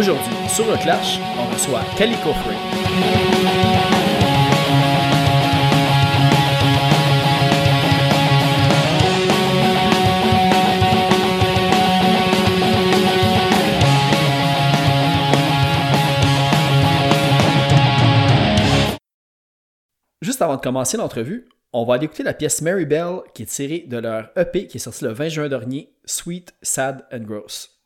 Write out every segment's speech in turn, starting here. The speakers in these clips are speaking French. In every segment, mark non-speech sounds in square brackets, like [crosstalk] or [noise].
Aujourd'hui, sur le Clash, on reçoit Calico Free. Juste avant de commencer l'entrevue, on va aller écouter la pièce Mary Bell qui est tirée de leur EP qui est sorti le 20 juin dernier, Sweet, Sad and Gross.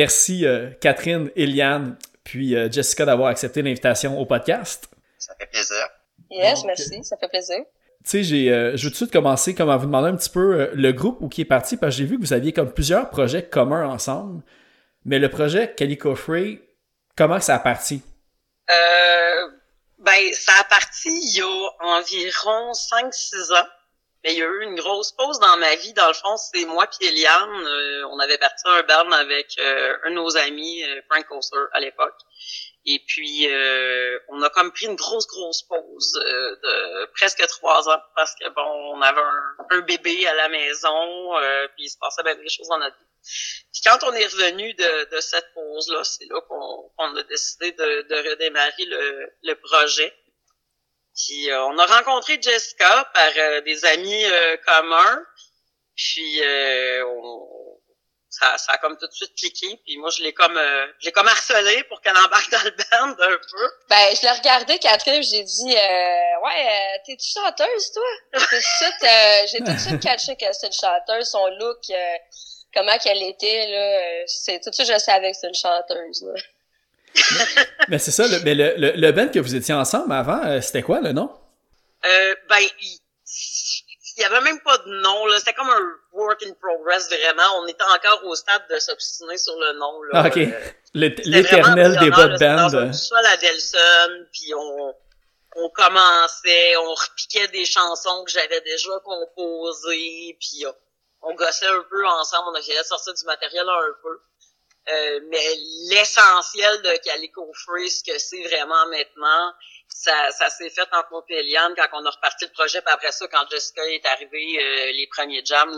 Merci euh, Catherine, Eliane, puis euh, Jessica d'avoir accepté l'invitation au podcast. Ça fait plaisir. Yes, merci, ça fait plaisir. Tu sais, j'ai, euh, je veux tout de suite commencer comme à vous demander un petit peu le groupe où qui est parti, parce que j'ai vu que vous aviez comme plusieurs projets communs ensemble. Mais le projet Calico Free, comment ça a parti? Euh, ben, ça a parti il y a environ 5-6 ans. Mais il y a eu une grosse pause dans ma vie. Dans le fond, c'est moi et Eliane. Euh, on avait parti un band avec euh, un de nos amis, euh, Frank Oster, à l'époque. Et puis, on a comme pris une grosse, grosse pause de presque trois ans parce que, bon, on avait un, bébé à la maison, puis il se passait bien des choses dans notre vie. Puis quand on est revenu de, de cette pause-là, c'est là, qu'on a décidé de, de redémarrer le, le projet. Puis euh, on a rencontré Jessica par euh, des amis euh, communs. Puis ça, ça a comme tout de suite cliqué. Puis moi, je l'ai comme je l'ai comme harcelé pour qu'elle embarque dans le band un peu. Ben, je l'ai regardé, Catherine, j'ai dit Ouais, t'es-tu chanteuse, toi? j'ai tout de suite catché qu'elle était une chanteuse, son look, comment qu'elle était, là. c'est tout de suite je savais que c'était une chanteuse. Là mais, c'est ça, le, mais le, le, le, band que vous étiez ensemble avant, euh, c'était quoi le nom? Euh, ben, il, il y avait même pas de nom, là. C'était comme un work in progress, vraiment. On était encore au stade de s'obstiner sur le nom, là. Ah, OK. Euh, l'éternel débat de band. À Delson, puis on, on commençait, on repiquait des chansons que j'avais déjà composées, puis on, on gossait un peu ensemble. On essayait de sortir du matériel un peu. Euh, mais l'essentiel de Calico Free, ce que c'est vraiment maintenant, ça, ça s'est fait en moi quand on a reparti le projet. Puis après ça, quand Jessica est arrivée, euh, les premiers jams,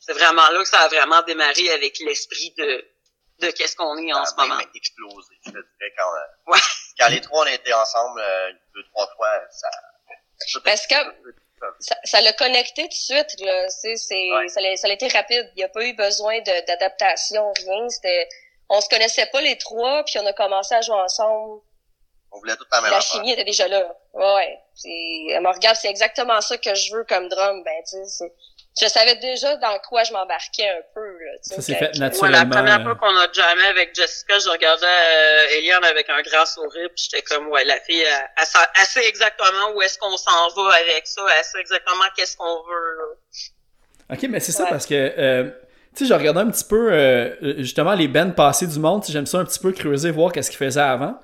c'est vraiment là que ça a vraiment démarré avec l'esprit de, de qu'est-ce qu'on est en ce moment. Ça a explosé, je te dirais. Quand, euh, quand les trois, on était ensemble deux, trois fois, ça... Parce que ça l'a connecté tout de suite là c'est c'est ça, a, ça a été rapide. Il n'y a pas eu besoin d'adaptation rien. C'était on se connaissait pas les trois puis on a commencé à jouer ensemble. On voulait tout la même la chimie était déjà là. Ouais c'est elle me regarde c'est exactement ça que je veux comme drum. Ben tu sais je savais déjà dans quoi je m'embarquais un peu. Là, ça s'est fait naturellement. la première fois qu'on a jamais avec Jessica, je regardais euh, Eliane avec un grand sourire, puis j'étais comme, ouais, la fille, elle, sait exactement où est-ce qu'on s'en va avec ça, elle sait exactement qu'est-ce qu'on veut. Là. Ok, mais c'est ça parce que, euh, tu sais, je regardais un petit peu, euh, justement, les bands passées du monde, j'aime ça un petit peu creuser, voir qu'est-ce qu'ils faisaient avant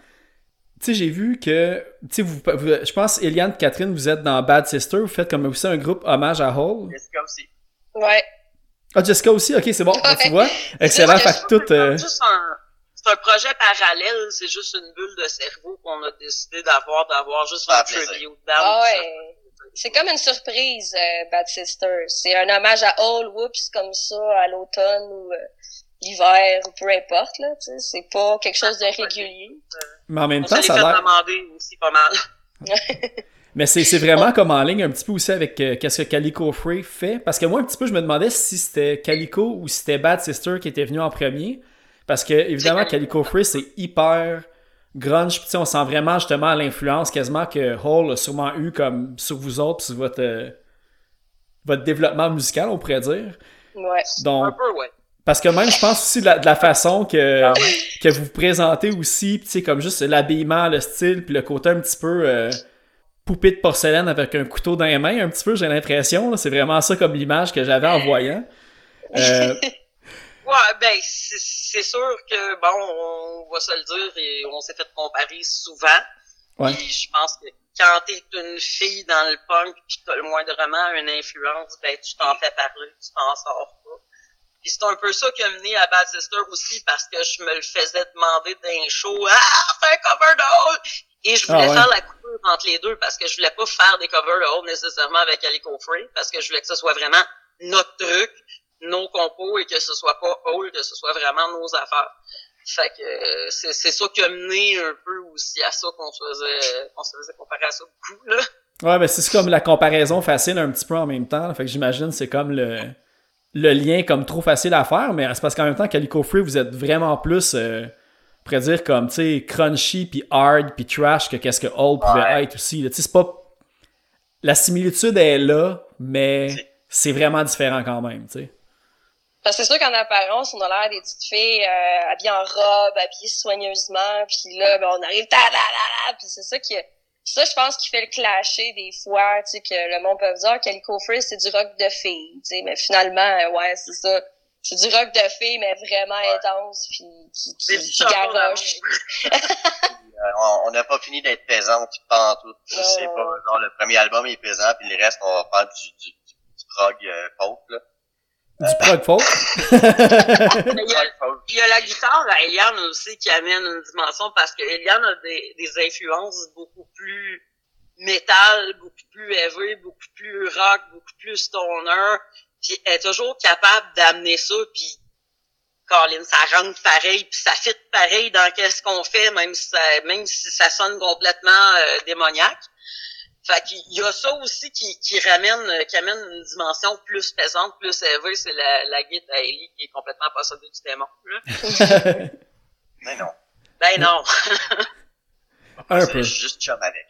tu sais, j'ai vu que, tu sais, vous, je pense, Eliane, Catherine, vous êtes dans Bad Sister, vous faites comme aussi un groupe hommage à Hall. Jessica aussi. Ouais. Ah, Jessica aussi, ok, c'est bon, tu vois. [laughs] Excellent, fait tout. Euh... C'est un projet parallèle, c'est juste une bulle de cerveau qu'on a décidé d'avoir, d'avoir juste un tribute band. Ah ouais. C'est comme une surprise, euh, Bad Sister. C'est un hommage à Hall, whoops, comme ça, à l'automne ou euh, l'hiver, ou peu importe, là, tu sais. C'est pas quelque chose de régulier. Mais en même temps, ça a l'air... demander aussi pas mal. [laughs] Mais c'est vraiment comme en ligne un petit peu aussi avec euh, qu'est-ce que Calico Free fait. Parce que moi, un petit peu, je me demandais si c'était Calico ou si c'était Bad Sister qui était venu en premier. Parce que, évidemment, Calico Free, c'est hyper grunge. Puis on sent vraiment justement l'influence quasiment que Hall a sûrement eu comme sur vous autres, sur votre, euh, votre développement musical, on pourrait dire. Ouais. Donc, un peu, ouais. Parce que même, je pense aussi de la, façon que, ah que vous vous présentez aussi, tu sais, comme juste l'habillement, le style, puis le côté un petit peu euh, poupée de porcelaine avec un couteau dans les mains, un petit peu, j'ai l'impression. C'est vraiment ça comme l'image que j'avais en voyant. Euh... [laughs] ouais, ben, c'est sûr que, bon, on va se le dire, et on s'est fait comparer souvent. Ouais. Et je pense que quand t'es une fille dans le punk pis t'as le moindrement une influence, ben, tu t'en fais parler, tu t'en sors pas. Puis c'est un peu ça qui a mené à Bad Sister aussi parce que je me le faisais demander d'un show. Ah, fais un cover de Hall! Et je voulais ah faire la coupure entre les deux parce que je voulais pas faire des covers de Hall nécessairement avec Alico Free parce que je voulais que ce soit vraiment notre truc, nos compos et que ce soit pas Hall, que ce soit vraiment nos affaires. Fait que c'est, c'est ça qui a mené un peu aussi à ça qu'on se faisait, qu'on se faisait comparer à ça beaucoup, là. Ouais, ben c'est comme la comparaison facile un petit peu en même temps. Fait que j'imagine c'est comme le le lien comme trop facile à faire, mais c'est parce qu'en même temps, Calico Free, vous êtes vraiment plus, euh, pourrait dire, comme, tu sais, crunchy, puis hard, puis trash que qu'est-ce que Old pouvait être aussi. Tu sais, c'est pas... La similitude est là, mais c'est vraiment différent quand même, tu sais. Parce que c'est sûr qu'en apparence, on a l'air des petites filles euh, habillées en robe, habillées soigneusement, puis là, ben, on arrive ta puis c'est ça qui ça je pense qui fait le clasher des fois, tu sais que le monde peut dire Calico Free c'est du rock de filles, tu sais, mais finalement euh, ouais, c'est ça. C'est du rock de filles mais vraiment intense puis qui qui, qui garoche. [laughs] Euh, on n'a pas fini d'être pesante pas en tout. C'est pas genre le premier album est pesant puis le reste on va faire du du, du, prog euh, folk là. Du prog folk. il, y a, il y a la guitare à Eliane aussi qui amène une dimension parce que Eliane a des, influences beaucoup plus métal, beaucoup plus heavy, beaucoup plus rock, beaucoup plus stoner. Puis elle est toujours capable d'amener ça, puis Colin, ça rentre pareil, puis ça fit pareil dans qu'est-ce qu'on fait, même si ça, même si ça sonne complètement euh, démoniaque. Fait qu'il y a ça aussi qui, qui ramène, qui amène une dimension plus pesante, plus élevée, c'est la, la guide à Ellie qui est complètement possédée du démon. Mais [laughs] ben non. Ben non. Un peu. juste chum avec.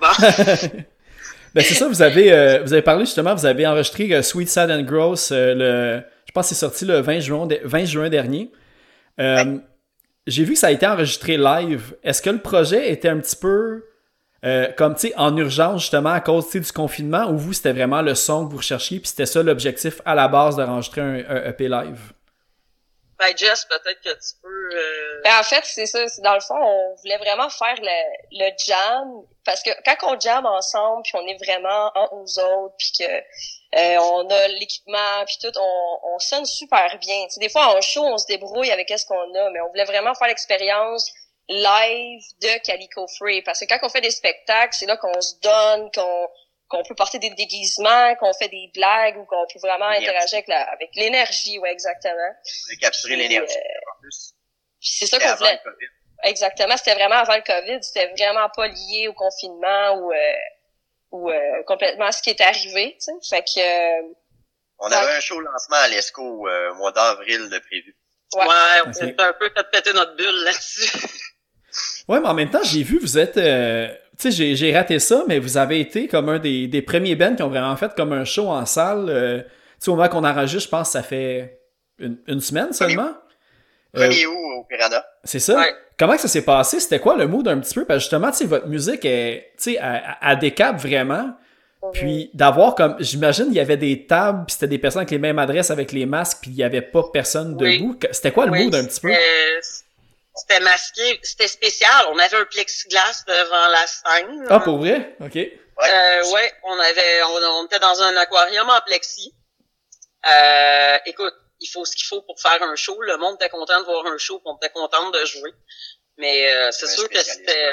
Bon. [laughs] ben c'est ça, vous avez, euh, vous avez parlé justement, vous avez enregistré euh, Sweet Sad and Gross, euh, le, je pense que c'est sorti le 20 juin, 20 juin dernier. Ouais. J'ai vu que ça a été enregistré live. Est-ce que le projet était un petit peu euh, comme tu sais en urgence justement à cause du confinement ou vous c'était vraiment le son que vous recherchiez puis c'était ça l'objectif à la base d'enregistrer un, un, EP live. Ben Jess peut-être que tu peux euh... ben, en fait c'est ça c'est dans le fond on voulait vraiment faire le, le jam parce que quand on jam ensemble puis on est vraiment en aux autres puis que euh, on a l'équipement puis tout on, on sonne super bien. T'sais, des fois en show on se débrouille avec ce qu'on a mais on voulait vraiment faire l'expérience live de Calico Free. Parce que quand on fait des spectacles, c'est là qu'on se donne, qu'on qu'on peut porter des déguisements, qu'on fait des blagues ou qu'on peut vraiment interagir avec la, avec l'énergie, ouais, exactement. capturer l'énergie, euh, en plus. c'est ça qu'on voulait. Exactement, c'était vraiment avant le COVID, c'était vraiment pas lié au confinement ou euh, ou euh, complètement à ce qui est arrivé, tu sais. Fait que euh, on avait un show lancement à l'ESCO au mois d'avril de prévu. Ouais, ouais on s'est un peu fait péter notre bulle là-dessus. [laughs] Ouais, mais en même temps, j'ai vu, vous êtes. Euh, tu sais, j'ai raté ça, mais vous avez été comme un des, des premiers bands qui ont vraiment fait comme un show en salle. Euh, tu sais, au moment qu'on enregistre, je pense que ça fait une, une semaine seulement. Premier euh, août au Piranha. C'est ça. Ouais. Comment que ça s'est passé? C'était quoi le mood un petit peu? Parce que justement, tu sais, votre musique est, tu sais, à, à décap vraiment. Puis d'avoir comme, j'imagine, il y avait des tables, puis c'était des personnes avec les mêmes adresses, avec les masques, puis il y avait pas personne Oui. debout. C'était quoi le Oui, mood un petit peu? C'était- masqué, c'était spécial. On avait un plexiglas devant la scène. Ah, pour vrai? OK. Euh, ouais, on avait, on, on était dans un aquarium en plexi. Euh, écoute, il faut ce qu'il faut pour faire un show. Le monde était content de voir un show, puis on était content de jouer. Mais euh, c'est sûr que c'était,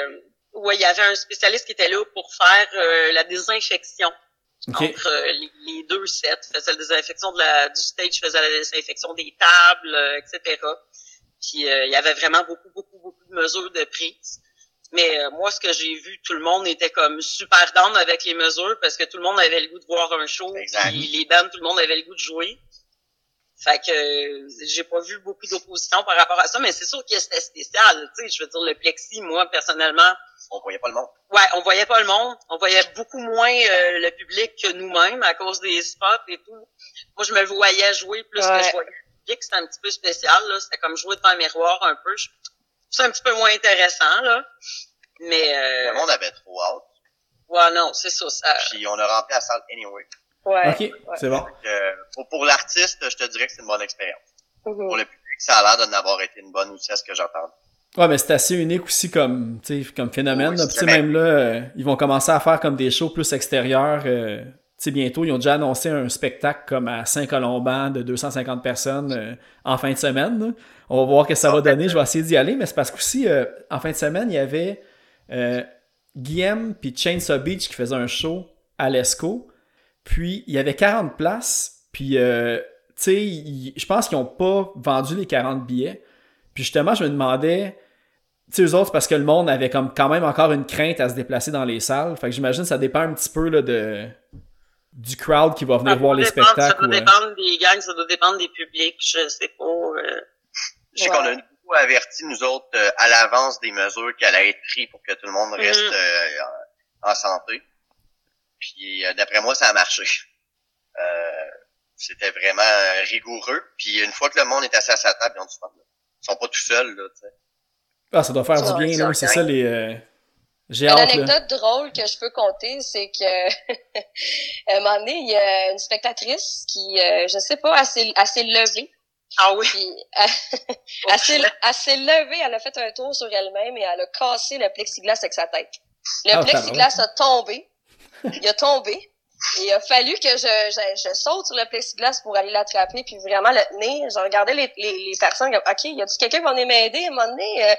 ouais, il y avait un spécialiste qui était là pour faire euh, la désinfection entre euh, les, les deux sets. Faisait la désinfection de la, du stage, faisait la désinfection des tables, euh, etc. Puis euh, il y avait vraiment beaucoup, beaucoup, beaucoup de mesures de prise. Mais euh, moi, ce que j'ai vu, tout le monde était comme super down avec les mesures parce que tout le monde avait le goût de voir un show. Puis les bandes, tout le monde avait le goût de jouer. Fait que euh, j'ai pas vu beaucoup d'opposition par rapport à ça, mais c'est sûr que c'était spécial. Tu sais, je veux dire, le plexi, moi, personnellement, On voyait pas le monde. Ouais, on voyait pas le monde, on voyait beaucoup moins euh, le public que nous-mêmes à cause des spots et tout. Moi, je me voyais jouer plus Ouais. que je voyais le public, c'était un petit peu spécial là, c'était comme jouer devant un miroir un peu. C'est un petit peu moins intéressant là. Mais Le euh, monde avait trop hâte. ouais non, c'est ça, ça Puis on a rempli la salle anyway. Ouais. OK, c'est bon. Euh, pour pour l'artiste, je te dirais que c'est une bonne expérience. Mhm. Pour le public, ça a l'air d'en avoir été une bonne aussi à ce que j'entends. Ouais, mais c'est assez unique aussi comme, tu sais, comme phénomène. Oui, là. même là, euh, ils vont commencer à faire comme des shows plus extérieurs. Sais, bientôt, ils ont déjà annoncé un spectacle comme à Saint-Colomban de 250 personnes euh, en fin de semaine. On va voir ce que ça va donner. Je vais essayer d'y aller, mais c'est parce qu'aussi, euh, en fin de semaine, il y avait euh, Guillaume puis Chainsaw Beach qui faisaient un show à l'ESCO. Puis, il y avait 40 places. Puis, tu sais, je pense qu'ils n'ont pas vendu les 40 billets. Puis justement, je me demandais, tu sais, eux autres, parce que le monde avait comme quand même encore une crainte à se déplacer dans les salles. Fait que j'imagine que ça dépend un petit peu là, de, du crowd qui va venir ça voir les dépendre- spectacles. Ça doit ou, euh, dépendre des gangs, ça doit dépendre des publics, je sais pas. euh, Je sais Ouais. qu'on a beaucoup averti, nous autres, euh, à l'avance des mesures qui allaient être prises pour que tout le monde reste Mhm. euh, en, santé. Puis euh, d'après moi, ça a marché. Euh, c'était vraiment rigoureux. Puis une fois que le monde est assis à sa table, ils ont du fun. là. Ils sont pas tout seuls, là, tu sais. Ah, ça doit faire Ça, du bien, ça, là. C'est ça, les... euh, J'ai Une hâte, là. anecdote drôle que je peux compter, c'est que [laughs] à un moment donné, il y a une spectatrice qui, euh, je sais pas, elle s'est, elle s'est levée. Ah oui. Puis [laughs] elle, s'est, levée, elle a fait un tour sur elle-même et elle a cassé le plexiglas avec sa tête. Le Ah, plexiglas a tombé. Il a tombé. Et il a fallu que je, je, je saute sur le plexiglas pour aller l'attraper puis vraiment le tenir. Je regardais les, les, les personnes, OK, y a-tu quelqu'un qui va venir m'aider à un moment donné? Euh,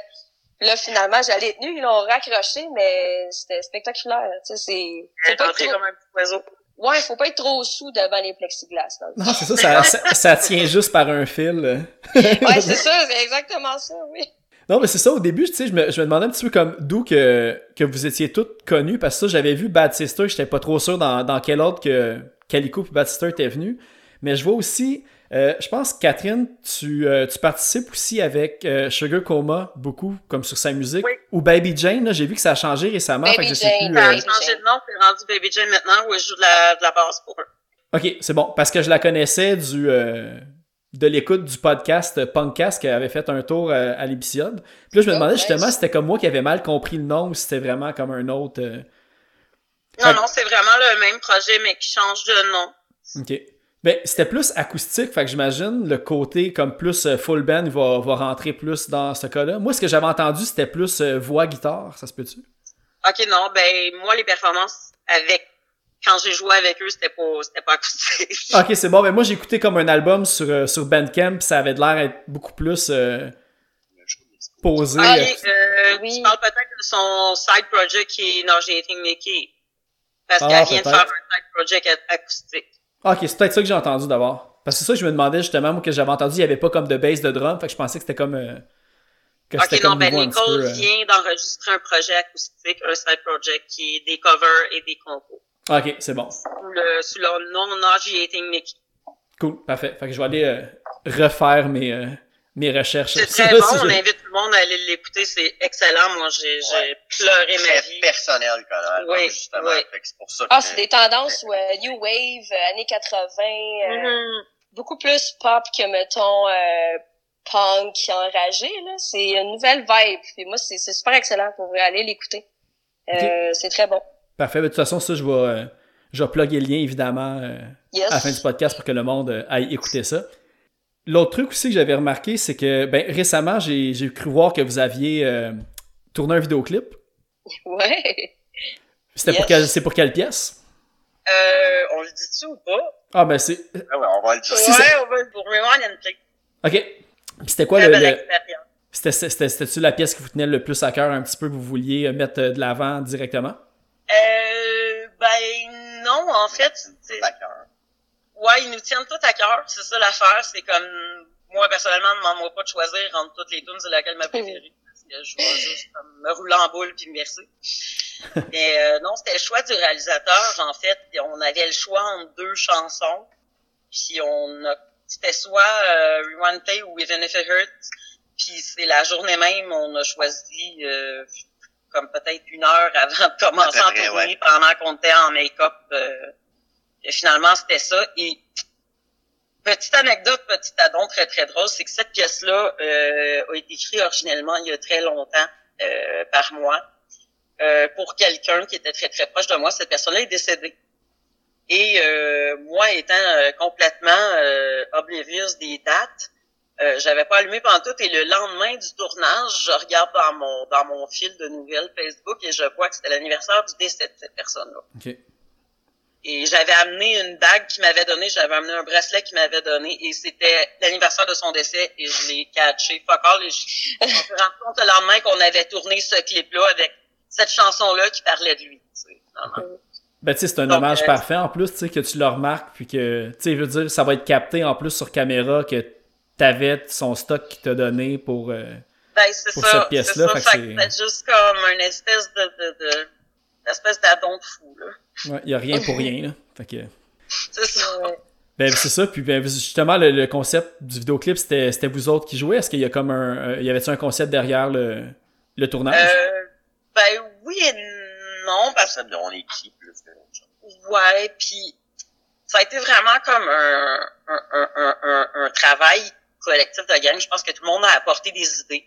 là, finalement, j'allais tenue, ils l'ont raccroché, mais c'était spectaculaire. Tu sais, c'est, Elle faut est pas être trop, comme un petit oiseau. ouais, faut pas être trop sous devant les plexiglas. Non, c'est ça, ça, ça, ça tient juste par un fil. [laughs] Ouais, c'est ça, c'est exactement ça, oui. Non, mais c'est ça, au début, tu sais, je me, je me demandais un petit peu comme d'où que, que vous étiez toutes connues, parce que ça, j'avais vu Bad Sister, j'étais pas trop sûr dans, dans quel ordre que Calico et Bad Sister étaient venus. Mais je vois aussi, euh, je pense, Catherine, tu, euh, tu participes aussi avec euh, Sugar Coma beaucoup, comme sur sa musique. Oui. Ou Baby Jane, là, j'ai vu que ça a changé récemment, Baby fait que je sais Jane, plus. Euh, a changé de nom, c'est rendu Baby Jane maintenant, où je joue de la, de la basse pour eux. Ok, c'est bon, parce que je la connaissais du euh, de l'écoute du podcast Punkcast qui avait fait un tour euh, à l'épisode. Puis là, je me Oh, demandais justement si c'était comme moi qui avait mal compris le nom ou si c'était vraiment comme un autre. euh, Non, Fait- non, c'est vraiment le même projet, mais qui change de nom. Ok. Ben, c'était plus acoustique, fait que j'imagine le côté comme plus euh, full band va, va rentrer plus dans ce cas-là. Moi, ce que j'avais entendu, c'était plus euh, voix-guitare, ça se peut-tu? Ok, non, ben, moi, les performances avec, quand j'ai joué avec eux, c'était pas, c'était pas acoustique. [laughs] Ok, c'est bon. Ben, moi, j'ai écouté comme un album sur, euh, sur Bandcamp, pis ça avait de l'air être beaucoup plus euh, posé. Ah, euh, oui, euh, Oui. tu parles peut-être de son side project qui est Nauseating Mickey. Parce Ah, qu'elle vient de peut-être. faire un side project a- acoustique. Ok, c'est peut-être ça que j'ai entendu d'abord. Parce que c'est ça que je me demandais justement, moi, que j'avais entendu, il n'y avait pas comme de bass de drum, fait que je pensais que c'était comme. euh, que c'était Ok, non, comme ben, Nicole peu, euh. vient d'enregistrer un projet acoustique, un side project qui est des covers et des compos. Ok, c'est bon. Sous le, sous le nom Nauseating Mickey. Cool, parfait. Fait que je vais aller euh, refaire mes, euh, mes recherches. C'est [laughs] très bon, on invite tout le monde à aller l'écouter, c'est excellent. Moi, j'ai, j'ai Ouais. pleuré ma vie. personnel, quand même, Oui, justement. oui. Fait que c'est pour ça Ah, c'est des tendances euh, New Wave, euh, années 80, euh, Mhm. beaucoup plus pop que, mettons, euh, punk enragé, là. C'est une nouvelle vibe. Puis moi, c'est c'est super excellent pour aller l'écouter. Euh, C'est très bon. Parfait. Ben, De toute façon, ça, je vais, euh, je vais plugger le lien, évidemment, euh, Yes. à la fin du podcast pour que le monde euh, aille écouter ça. L'autre truc aussi que j'avais remarqué, c'est que ben, récemment, j'ai cru voir que vous aviez euh, tourné un vidéoclip. Ouais. C'était pour Yes. quelle, c'est pour quelle pièce? Euh, on le dit-tu ou pas? Ah, ben c'est. Ah ouais, on va le dire. Ça- Ouais, on va le pour Rewind and Play. Ok. Puis c'était quoi le. le- expérience. C'était, c'était, c'était-tu la pièce qui vous tenait le plus à cœur un petit peu, que vous vouliez euh, mettre euh, de l'avant directement? Euh, ben, non, en fait, c'est- D'accord. Ouais, ils nous tiennent tout à cœur. C'est ça l'affaire. C'est comme, moi, personnellement, ne demande-moi pas de choisir entre toutes les tunes, c'est laquelle ma préférée. Parce que je vais juste comme, me rouler en boule puis me verser. [laughs] Mais euh, non, c'était le choix du réalisateur, en fait. On avait le choix entre deux chansons. Puis on a c'était soit euh, Rewind Play ou Even If It Hurts. Puis c'est la journée même, on a choisi euh, comme peut-être une heure avant de commencer À tourner ouais. pendant qu'on était en make-up. euh, finalement, c'était ça. Et petite anecdote, petit addon très très drôle, c'est que cette pièce-là euh, a été écrite originellement il y a très longtemps euh, par moi euh, pour quelqu'un qui était très très proche de moi. Cette personne-là est décédée. Et euh, moi, étant euh, complètement oblivious des dates, euh, j'avais pas allumé pendant tout. Et le lendemain du tournage, je regarde dans mon dans mon fil de nouvelles Facebook et je vois que c'était l'anniversaire du décès de cette personne-là. Ok. Et j'avais amené une bague qu'il m'avait donnée, j'avais amené un bracelet qu'il m'avait donné, et c'était l'anniversaire de son décès, et je l'ai catché. Fuck all, et je, on s'est rendu compte le lendemain qu'on avait tourné ce clip-là avec cette chanson-là qui parlait de lui. tu sais. Ben, tu sais, c'est un Donc, hommage euh, parfait en plus, tu sais, que tu le remarques, puis que, tu sais, je veux dire, ça va être capté en plus sur caméra que t'avais son stock qu'il t'a donné pour. euh, Ben, c'est Pour ça. cette C'est pièce-là, ça. fait que Fait que c'est- c'est juste comme une espèce de, de, de espèce d'adon de fou, là. Ouais, y a rien pour rien, là. Fait que. [laughs] C'est ça. Ouais. Ben, c'est ça, puis ben, justement, le, le concept du vidéoclip, c'était c'était vous autres qui jouez? Est-ce qu'il y a comme un. euh, y avait-tu un concept derrière le, le tournage? Euh, ben oui et non, parce Ça, on est qui, plus que autre chose? Ouais, puis ça a été vraiment comme un, un, un, un, un travail collectif de gang. Je pense que tout le monde a apporté des idées.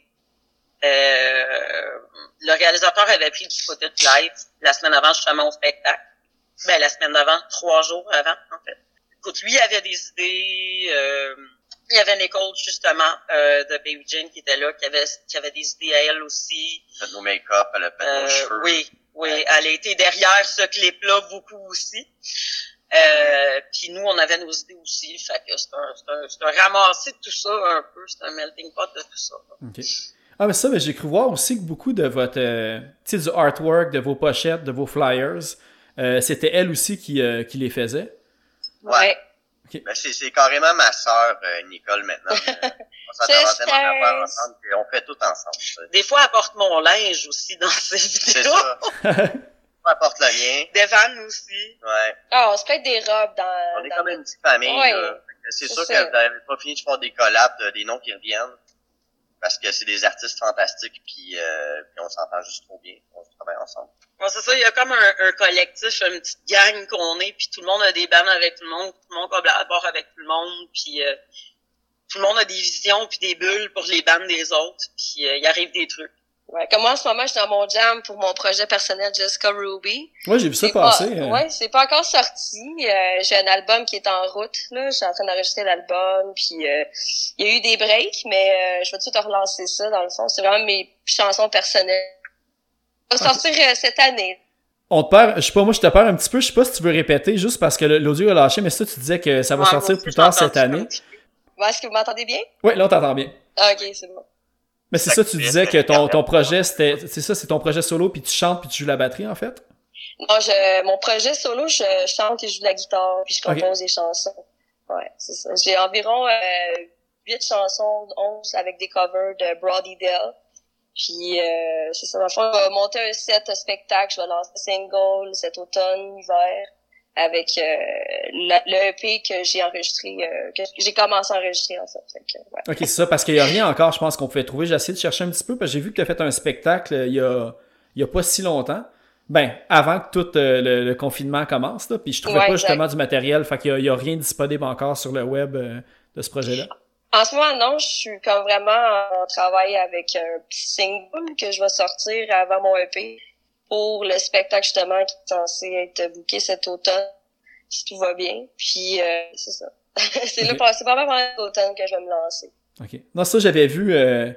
Euh, le réalisateur avait pris du footage live la semaine avant justement au spectacle. Ben, la semaine d'avant, trois jours avant, en fait. Écoute, lui, il avait des idées. Euh, il y avait Nicole, justement, euh, de Baby Jane qui était là, qui avait, qui avait des idées à elle aussi. Fait nos make-up, elle a fait nos Euh, cheveux. oui, oui, elle a été derrière ce clip-là beaucoup aussi. Euh, puis nous, on avait nos idées aussi. Fait que c'est un, c'est un, c'est un ramassé de tout ça un peu. C'est un melting pot de tout ça. là. Ah, mais ça, mais j'ai cru voir aussi que beaucoup de votre, euh, tu sais, du artwork, de vos pochettes, de vos flyers, euh, c'était elle aussi qui, euh, qui les faisait. Ouais. Ben, c'est, c'est carrément ma sœur, euh, Nicole, maintenant. Euh, [laughs] on d'affaires ensemble qu'on fait tout ensemble. ça. Des fois, elle porte mon linge aussi dans ses C'est vidéos. ça. [laughs] Peu importe le mien. Devan aussi. Ouais. Ah, on se prête des robes dans. On est dans- comme une petite famille. Ouais. C'est C'est sûr ça. que vous n'avez pas fini de faire des collabs, de- des noms qui reviennent. Parce que c'est des artistes fantastiques, puis, euh, puis on s'entend juste trop bien. On travaille ensemble. C'est ça, il y a comme un, un collectif, une petite gang qu'on est, puis tout le monde a des bandes avec tout le monde, tout le monde collabore avec tout le monde, puis euh, tout le monde a des visions puis des bulles pour les bandes des autres, puis euh, il arrive des trucs. Ouais. Comme moi, en ce moment, je suis dans mon jam pour mon projet personnel Jessica Ruby. Ouais, j'ai vu ça pas- passer. euh. Ouais, c'est pas encore sorti. Euh, j'ai un album qui est en route. Là, je suis en train d'enregistrer l'album. Puis euh, il y a eu des breaks, mais euh, je vais tout de suite relancer ça. Dans le fond, c'est vraiment mes chansons personnelles. Ça va sortir euh, cette année. On te perd, je sais pas, moi je te perds un petit peu, je sais pas si tu veux répéter, juste parce que l'audio a lâché, mais ça tu disais que ça va Ouais, sortir plus tard cette année. Ouais, Est-ce que vous m'entendez bien? Ouais, là on t'entend bien. Ah, ok, c'est bon. Mais c'est ça, tu disais que ton, ton projet, c'était, c'est ça, c'est ton projet solo, puis tu chantes, puis tu joues la batterie, en fait? Non, je, mon projet solo, je chante et je joue de la guitare, puis je compose des chansons. Ouais, c'est ça. J'ai environ euh, 8 chansons, 11 avec des covers de Brody Dell. Puis, euh, c'est ça. Dans le fond, je vais monter un set spectacle. Je vais lancer un single cet automne, hiver, avec euh, la- le EP que j'ai enregistré, euh, que j'ai commencé à enregistrer, en fait. Que, ouais. Ok, c'est ça, parce qu'il y a rien encore, je pense qu'on pouvait trouver. J'ai essayé de chercher un petit peu, parce que j'ai vu que tu as fait un spectacle euh, il y a, il y a pas si longtemps. Ben, avant que tout euh, le, le confinement commence, là, puis je trouvais Ouais, pas exact. justement du matériel, fait qu'il y a, il y a rien disponible encore sur le web euh, de ce projet-là. En ce moment, non, je suis comme vraiment en travail avec un petit single que je vais sortir avant mon EP pour le spectacle justement qui est censé être booké cet automne, si tout va bien. Puis euh, c'est ça. [laughs] c'est là, c'est pas pendant l'automne que je vais me lancer. Ok. Non, ça, j'avais vu euh,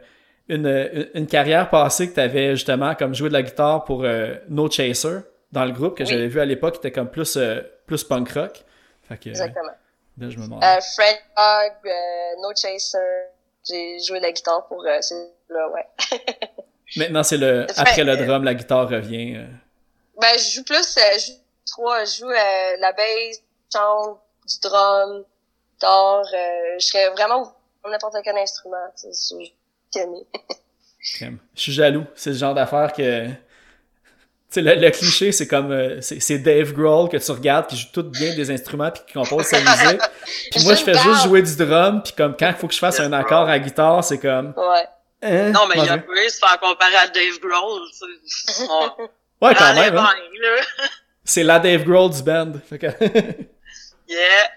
une, une, carrière passée que tu avais justement comme joué de la guitare pour euh, No Chaser dans le groupe que Oui. j'avais vu à l'époque, qui était comme plus, euh, plus punk rock. Fait que, Exactement. là, je me demande. Euh, Fred Hogg, euh, No Chaser, j'ai joué de la guitare pour euh, là, ouais. [laughs] Maintenant, c'est le après le drum, la guitare revient. euh. Ben, je joue plus, euh, je joue trois, je joue euh, la bass, je chante, du drum, guitare, euh, je serais vraiment n'importe quel instrument, tu sais, je. [laughs] Je suis jaloux. C'est le genre d'affaire que. Tu sais, le, le cliché, c'est comme. euh, c'est c'est Dave Grohl que tu regardes, qui joue tout bien des instruments, puis qui compose sa musique. [laughs] Puis moi, je fais juste jouer du drum, puis comme quand il faut que je fasse un accord à la guitare, c'est comme. Ouais. Hein, Non, mais il a pu se faire comparer à Dave Grohl. tu sais. [laughs] On- je- Ouais, quand même. hein. C'est la Dave Grohl du band. Fait que- [laughs] Yeah.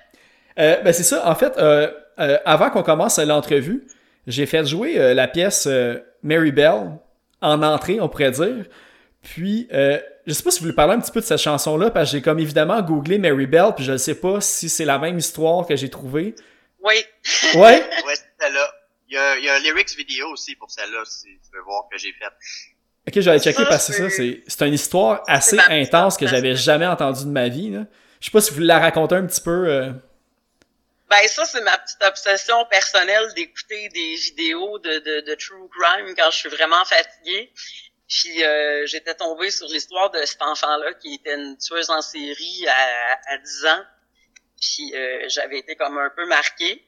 Euh, ben c'est ça. En fait, euh, euh, avant qu'on commence l'entrevue, j'ai fait jouer euh, la pièce euh, Mary Bell en entrée, on pourrait dire. Puis, euh, je sais pas si vous voulez parler un petit peu de cette chanson-là, parce que j'ai comme évidemment googlé Mary Bell, puis je ne sais pas si c'est la même histoire que j'ai trouvée. Oui. Ouais? Ouais, c'était là. Il y, a, il y a un lyrics vidéo aussi pour celle-là, si tu veux voir que j'ai fait. Ok, j'allais checker Ça, parce que c'est ça, c'est- c'est une histoire assez intense que j'avais jamais entendue de ma vie. Là. Je sais pas si vous voulez la raconter un petit peu. euh. Ben ça, c'est ma petite obsession personnelle d'écouter des vidéos de, de, de true crime quand je suis vraiment fatiguée. Puis euh, j'étais tombée sur l'histoire de cet enfant-là qui était une tueuse en série à, à 10 ans. Puis euh, j'avais été comme un peu marquée.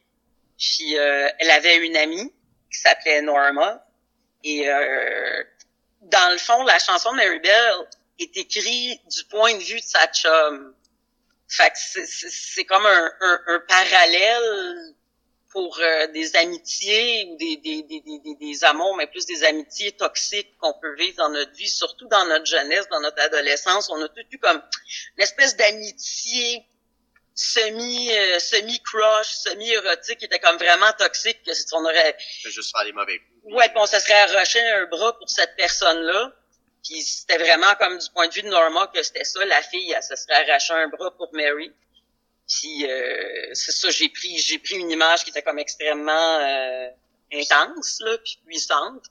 Puis euh, elle avait une amie qui s'appelait Norma. Et euh, dans le fond, la chanson de Mary Bell est écrite du point de vue de sa chum. Fait que c'est- comme un, un, un parallèle pour euh, des amitiés ou des, des, des, des, des- des amours, mais plus des amitiés toxiques qu'on peut vivre dans notre vie, surtout dans notre jeunesse, dans notre adolescence. On a tout eu comme une espèce d'amitié semi euh, semi crush, semi érotique qui était comme vraiment toxique que si on aurait juste faire des mauvais coups. Ouais, on se serait arraché un bras pour cette personne-là. Puis c'était vraiment comme du point de vue de Norma que c'était ça, la fille, elle se serait arraché un bras pour Mary. Puis euh, c'est ça, j'ai pris j'ai pris une image qui était comme extrêmement euh, intense là, puis puissante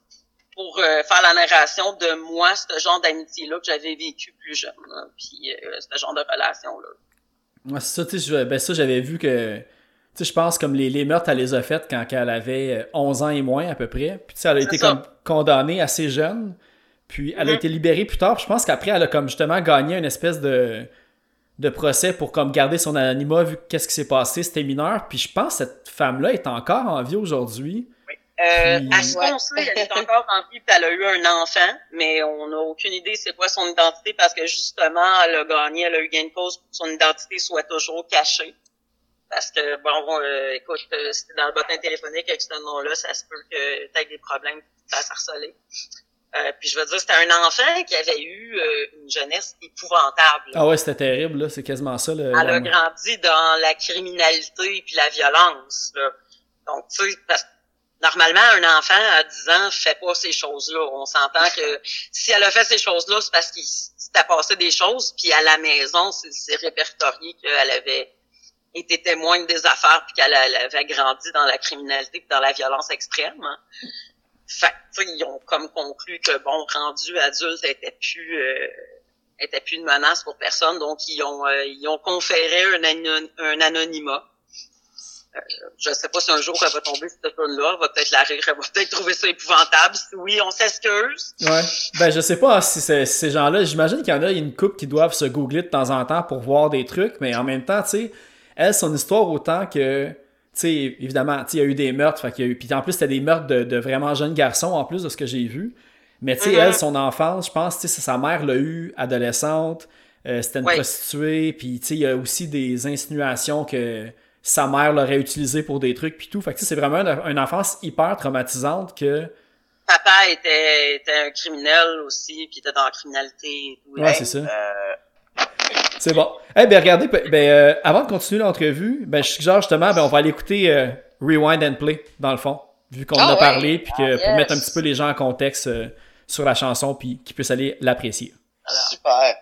pour euh, faire la narration de moi, ce genre d'amitié-là que j'avais vécu plus jeune, là, puis euh, ce genre de relation-là. Ouais, c'est ça, tu sais, ben ça, j'avais vu que, tu sais, je pense comme les, les meurtres, elle les a faites quand elle avait 11 ans et moins à peu près. Puis, tu sais, elle a été ça. comme condamnée assez jeune. Puis, elle a Mhm. été libérée plus tard. Puis, je pense qu'après, elle a comme justement gagné une espèce de, de procès pour comme garder son anonymat vu qu'est-ce qui s'est passé. C'était mineur. Puis, je pense que cette femme-là est encore en vie aujourd'hui. Euh, à ce qu'on sait, elle est encore en vie, puis elle a eu un enfant, mais on n'a aucune idée c'est quoi son identité parce que justement, elle a gagné, elle a eu gain de cause pour que son identité soit toujours cachée. Parce que, bon, euh, écoute, euh, si t'es dans le bottin téléphonique avec ce nom-là, ça se peut que t'aies des problèmes, tu te fasses harceler. Euh, puis je veux dire, c'était un enfant qui avait eu euh, une jeunesse épouvantable. Ah ouais, c'était terrible, là. C'est quasiment ça. Le, Elle a grandi dans la criminalité puis la violence. Là. Donc, tu sais, parce que normalement, un enfant à 10 ans fait pas ces choses-là. On s'entend que si elle a fait ces choses-là, c'est parce qu'il s'était passé des choses, puis à la maison, c'est répertorié qu'elle avait été témoin des affaires, puis qu'elle elle avait grandi dans la criminalité puis dans la violence extrême. hein. Fait ils ont comme conclu que, bon, rendu adulte, elle était plus... euh, était plus une menace pour personne, donc ils ont euh, ils ont conféré un anonymat. Euh, je sais pas si un jour elle va tomber cette là elle va peut-être la rire, elle va peut-être trouver ça épouvantable. Si oui, on s'excuse. Ouais. Ben, je sais pas si c'est- ces gens-là, j'imagine qu'il y en a une couple qui doivent se googler de temps en temps pour voir des trucs, mais en même temps, tu sais, elle, son histoire autant que, tu sais, évidemment, tu il y a eu des meurtres, fait qu'il y a eu, puis en plus, c'était des meurtres de, de vraiment jeunes garçons, en plus de ce que j'ai vu. Mais tu sais, Mhm. elle, son enfance, je pense, tu sais, sa mère l'a eu adolescente, euh, c'était une Ouais. prostituée, puis tu sais, il y a aussi des insinuations que sa mère l'aurait utilisé pour des trucs, puis tout. Fait que c'est vraiment une, une enfance hyper traumatisante que... Papa était, était un criminel aussi, puis était dans la criminalité tout. Ouais, c'est ça. Euh, C'est bon. Eh ben regardez, pe- ben, euh, avant de continuer l'entrevue, ben, je suggère justement, ben, on va aller écouter euh, Rewind and Play, dans le fond, vu qu'on en Ah a ouais? parlé, puis que, Ah, pour mettre un petit peu les gens en contexte sur la chanson, puis qu'ils puissent aller l'apprécier. super.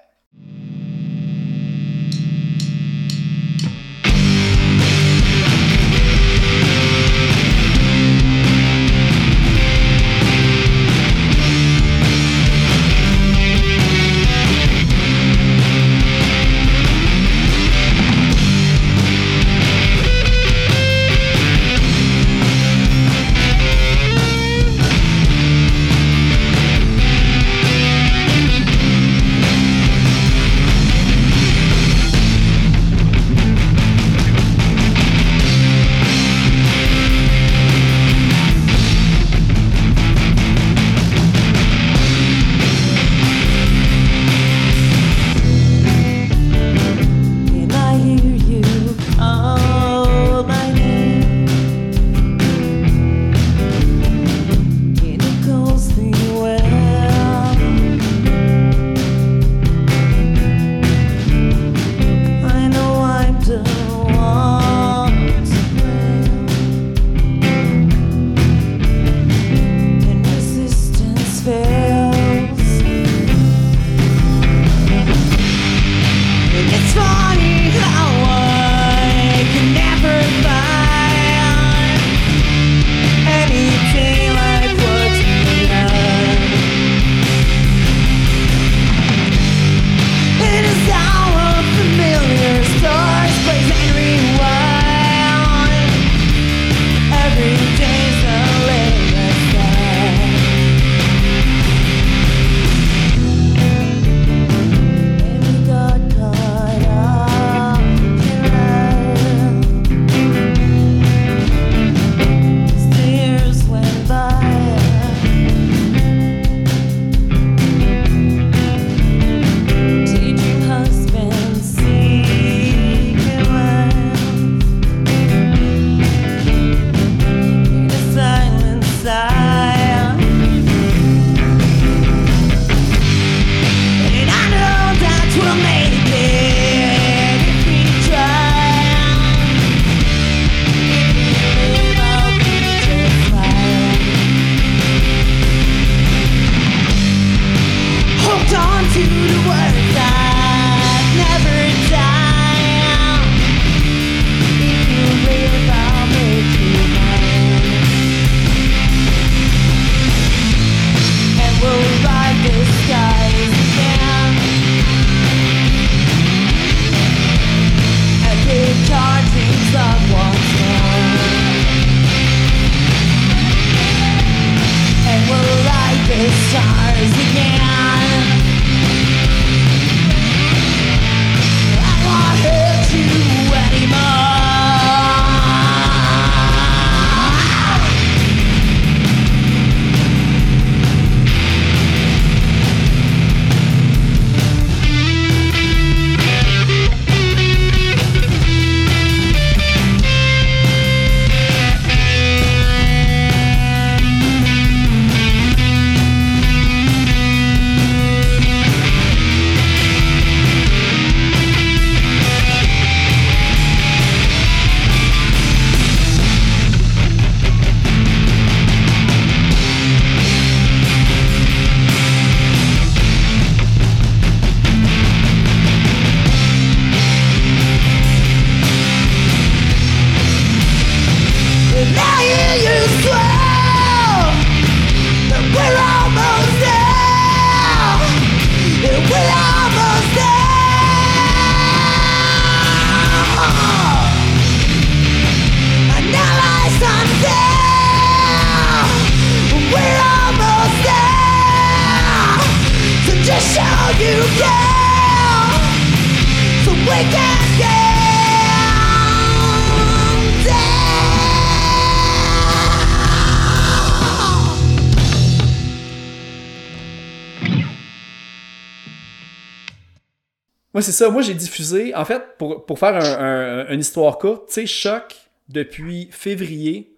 C'est ça. Moi, j'ai diffusé, en fait, pour, pour faire un, un- une histoire courte, tu sais, Choc, depuis février,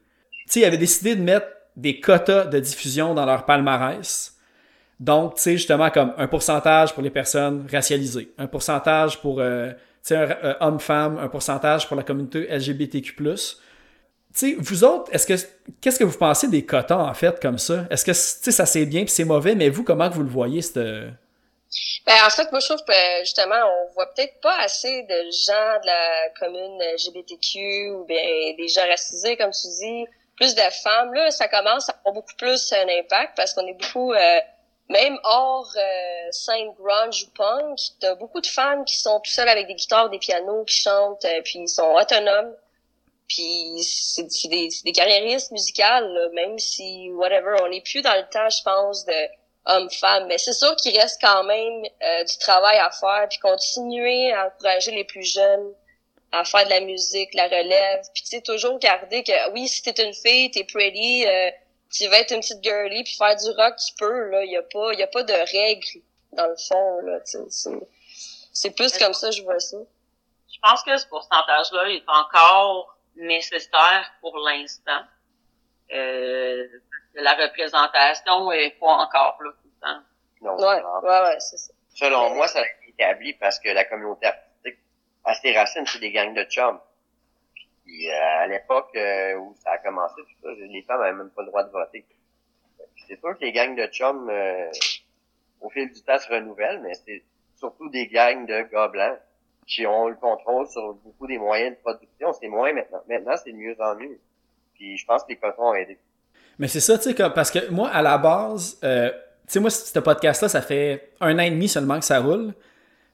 tu sais, ils avaient décidé de mettre des quotas de diffusion dans leur palmarès. Donc, tu sais, justement, comme un pourcentage pour les personnes racialisées, un pourcentage pour, euh, tu sais, euh, hommes-femmes, un pourcentage pour la communauté LGBTQ+. Tu sais, vous autres, est-ce que qu'est-ce que vous pensez des quotas, en fait, comme ça? Est-ce que, tu sais, ça c'est bien puis c'est mauvais, mais vous, comment vous le voyez, cette... Ben, en fait, moi, je trouve que, justement, on voit peut-être pas assez de gens de la commune LGBTQ ou bien des gens racisés, comme tu dis. Plus de femmes, là, ça commence à avoir beaucoup plus un impact parce qu'on est beaucoup, euh, même hors euh, scène grunge ou punk, t'as beaucoup de femmes qui sont tout seules avec des guitares, des pianos, qui chantent, euh, puis ils sont autonomes. Puis c'est des, des carriéristes musicales, là, même si, whatever, on n'est plus dans le temps, je pense, de hommes-femmes. Mais c'est sûr qu'il reste quand même euh, du travail à faire, puis continuer à encourager les plus jeunes à faire de la musique, la relève. Puis tu sais, toujours garder que, oui, si t'es une fille, t'es pretty, euh, tu vas être une petite girly, puis faire du rock, tu peux, là. Y a pas, y a pas de règles, dans le fond, là, tu C'est plus comme ça, je vois ça. Je pense que ce pourcentage-là est encore nécessaire pour l'instant. Euh, la représentation est pas encore là tout le temps. Non, Ouais, non. ouais, ouais, c'est ça. Selon moi, ça a été établi parce que la communauté artistique a ses racines, c'est des gangs de chums. Puis euh, à l'époque euh, où ça a commencé, tout ça, les femmes n'avaient même pas le droit de voter. Puis C'est sûr que les gangs de chums, euh, au fil du temps, se renouvellent, mais c'est surtout des gangs de gars blancs qui ont le contrôle sur beaucoup des moyens de production. C'est moins maintenant. Maintenant, c'est de mieux en mieux. Puis je pense que les cotons ont aidé. Mais c'est ça, tu sais, parce que moi, à la base, euh, tu sais, moi, ce podcast-là, ça fait un an et demi seulement que ça roule.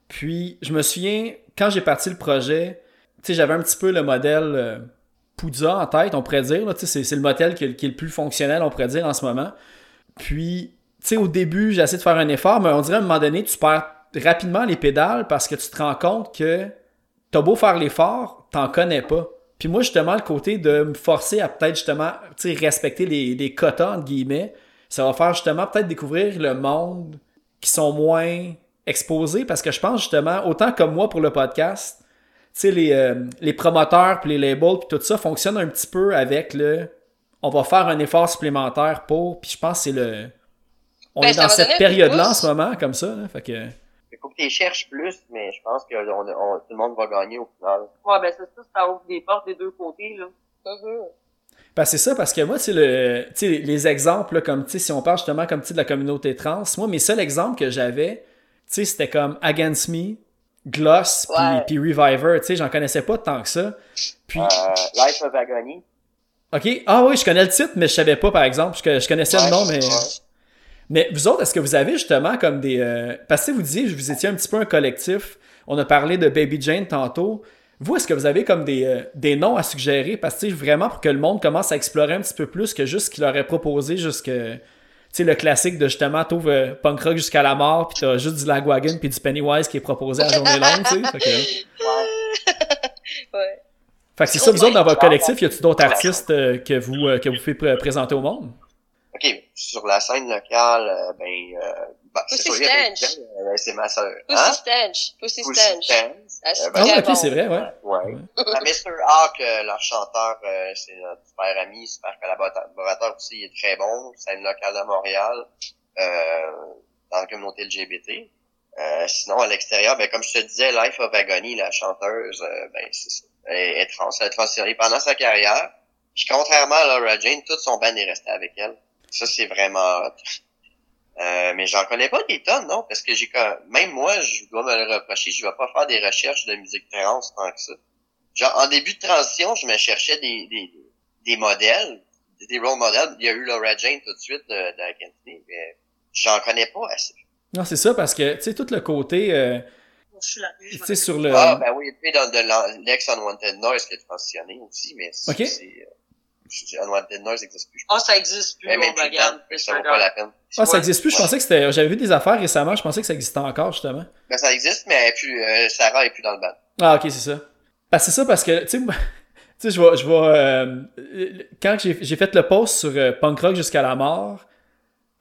Puis, je me souviens, quand j'ai parti le projet, tu sais, j'avais un petit peu le modèle euh, en tête, on pourrait dire. c'est, le modèle qui, est- qui est le plus fonctionnel, on pourrait dire, en ce moment. Puis, tu sais, au début, j'ai essayé de faire un effort, mais on dirait à un moment donné, tu perds rapidement les pédales parce que tu te rends compte que t'as beau faire l'effort, t'en connais pas. Puis moi, justement, le côté de me forcer à peut-être justement, tu sais, respecter les, les quotas, entre guillemets, ça va faire justement peut-être découvrir le monde qui sont moins exposés parce que je pense justement, autant comme moi pour le podcast, tu sais, les, euh, les promoteurs puis les labels puis tout ça fonctionnent un petit peu avec le on va faire un effort supplémentaire pour, puis je pense que c'est le. On Ben, est dans cette période-là en ce moment, comme ça. là. fait que. Il faut que tu les cherches plus, mais je pense que on, on- tout le monde va gagner au final. Ouais, ben c'est ça, ça ouvre des portes des deux côtés, là. Mhm. Ben, c'est ça, parce que moi, tu sais, le, tu sais, les exemples, là, comme, tu sais, si on parle justement comme, tu sais, de la communauté trans, moi, mes seuls exemples que j'avais, tu sais, c'était comme Against Me, Gloss, puis Reviver, tu sais, j'en connaissais pas tant que ça. Puis, Euh, Life of Agony. ok, ah oui, je connais le titre, mais je savais pas, par exemple, je, je connaissais le nom, mais... ouais. Mais vous autres, est-ce que vous avez justement comme des... euh, Parce que vous disiez, vous étiez un petit peu un collectif, on a parlé de Baby Jane tantôt, vous, est-ce que vous avez comme des, euh, des noms à suggérer? Parce que vraiment pour que le monde commence à explorer un petit peu plus que juste ce qu'il aurait proposé jusque... Tu sais, le classique de justement, t'ouvres euh, punk rock jusqu'à la mort, puis t'as juste du Lagwagon puis du Pennywise qui est proposé à la journée longue, tu sais. Fait que, Ouais. fait que c'est ça, vous autres, dans votre collectif, y a-tu d'autres artistes euh, que vous que vous faites pr- présenter au monde? OK, sur la scène locale, euh, ben, euh, ben, c'est Pussy sûr, gens, euh, c'est ma sœur. Pussy Hein? Stench. Pussy Pussy Stench. Stench. Ah, c'est Euh, ben, Ah ok, c'est vrai, ouais. Ouais. La Mr. Hawk, euh, leur chanteur, euh, c'est notre super ami, super collaborateur aussi, il est très bon. Scène locale de Montréal, euh, dans la communauté LGBT. Euh, sinon, à l'extérieur, ben, comme je te disais, Life of Agony, la chanteuse, euh, ben, c'est ça. Elle est trans, elle a transitionné pendant sa carrière. Puis contrairement à Laura Jane, toute son band est resté avec elle. Ça, c'est vraiment. Euh, mais j'en connais pas des tonnes, non, parce que j'ai quand même moi, je dois me le reprocher, je vais pas faire des recherches de musique trans tant que ça. Genre, en début de transition, je me cherchais des, des, des modèles, des role models. Il y a eu Laura Jane tout de suite de, de la Kennedy, mais j'en connais pas assez. Non, c'est ça, parce que, tu sais, tout le côté, euh, tu sais, sur le... Ah, ben oui, et puis dans de l'ex Unwanted Noise qui est transitionné aussi, mais c'est, euh, Unwanted Noise n'existe plus. Ah, pense. ça existe plus, Mais oh, plus regarde. ça vaut pas la peine. Ah, ça existe plus? Je pensais que c'était. J'avais vu des affaires récemment. Je pensais que ça existait encore, justement. Ben, ça existe, mais plus, euh, Sarah est plus dans le band. Ah, ok, c'est ça. Parce que c'est ça, parce que, tu sais, moi- [laughs] tu sais, je vais. Je vais euh, quand j'ai j'ai fait le post sur euh, Punk Rock jusqu'à la mort,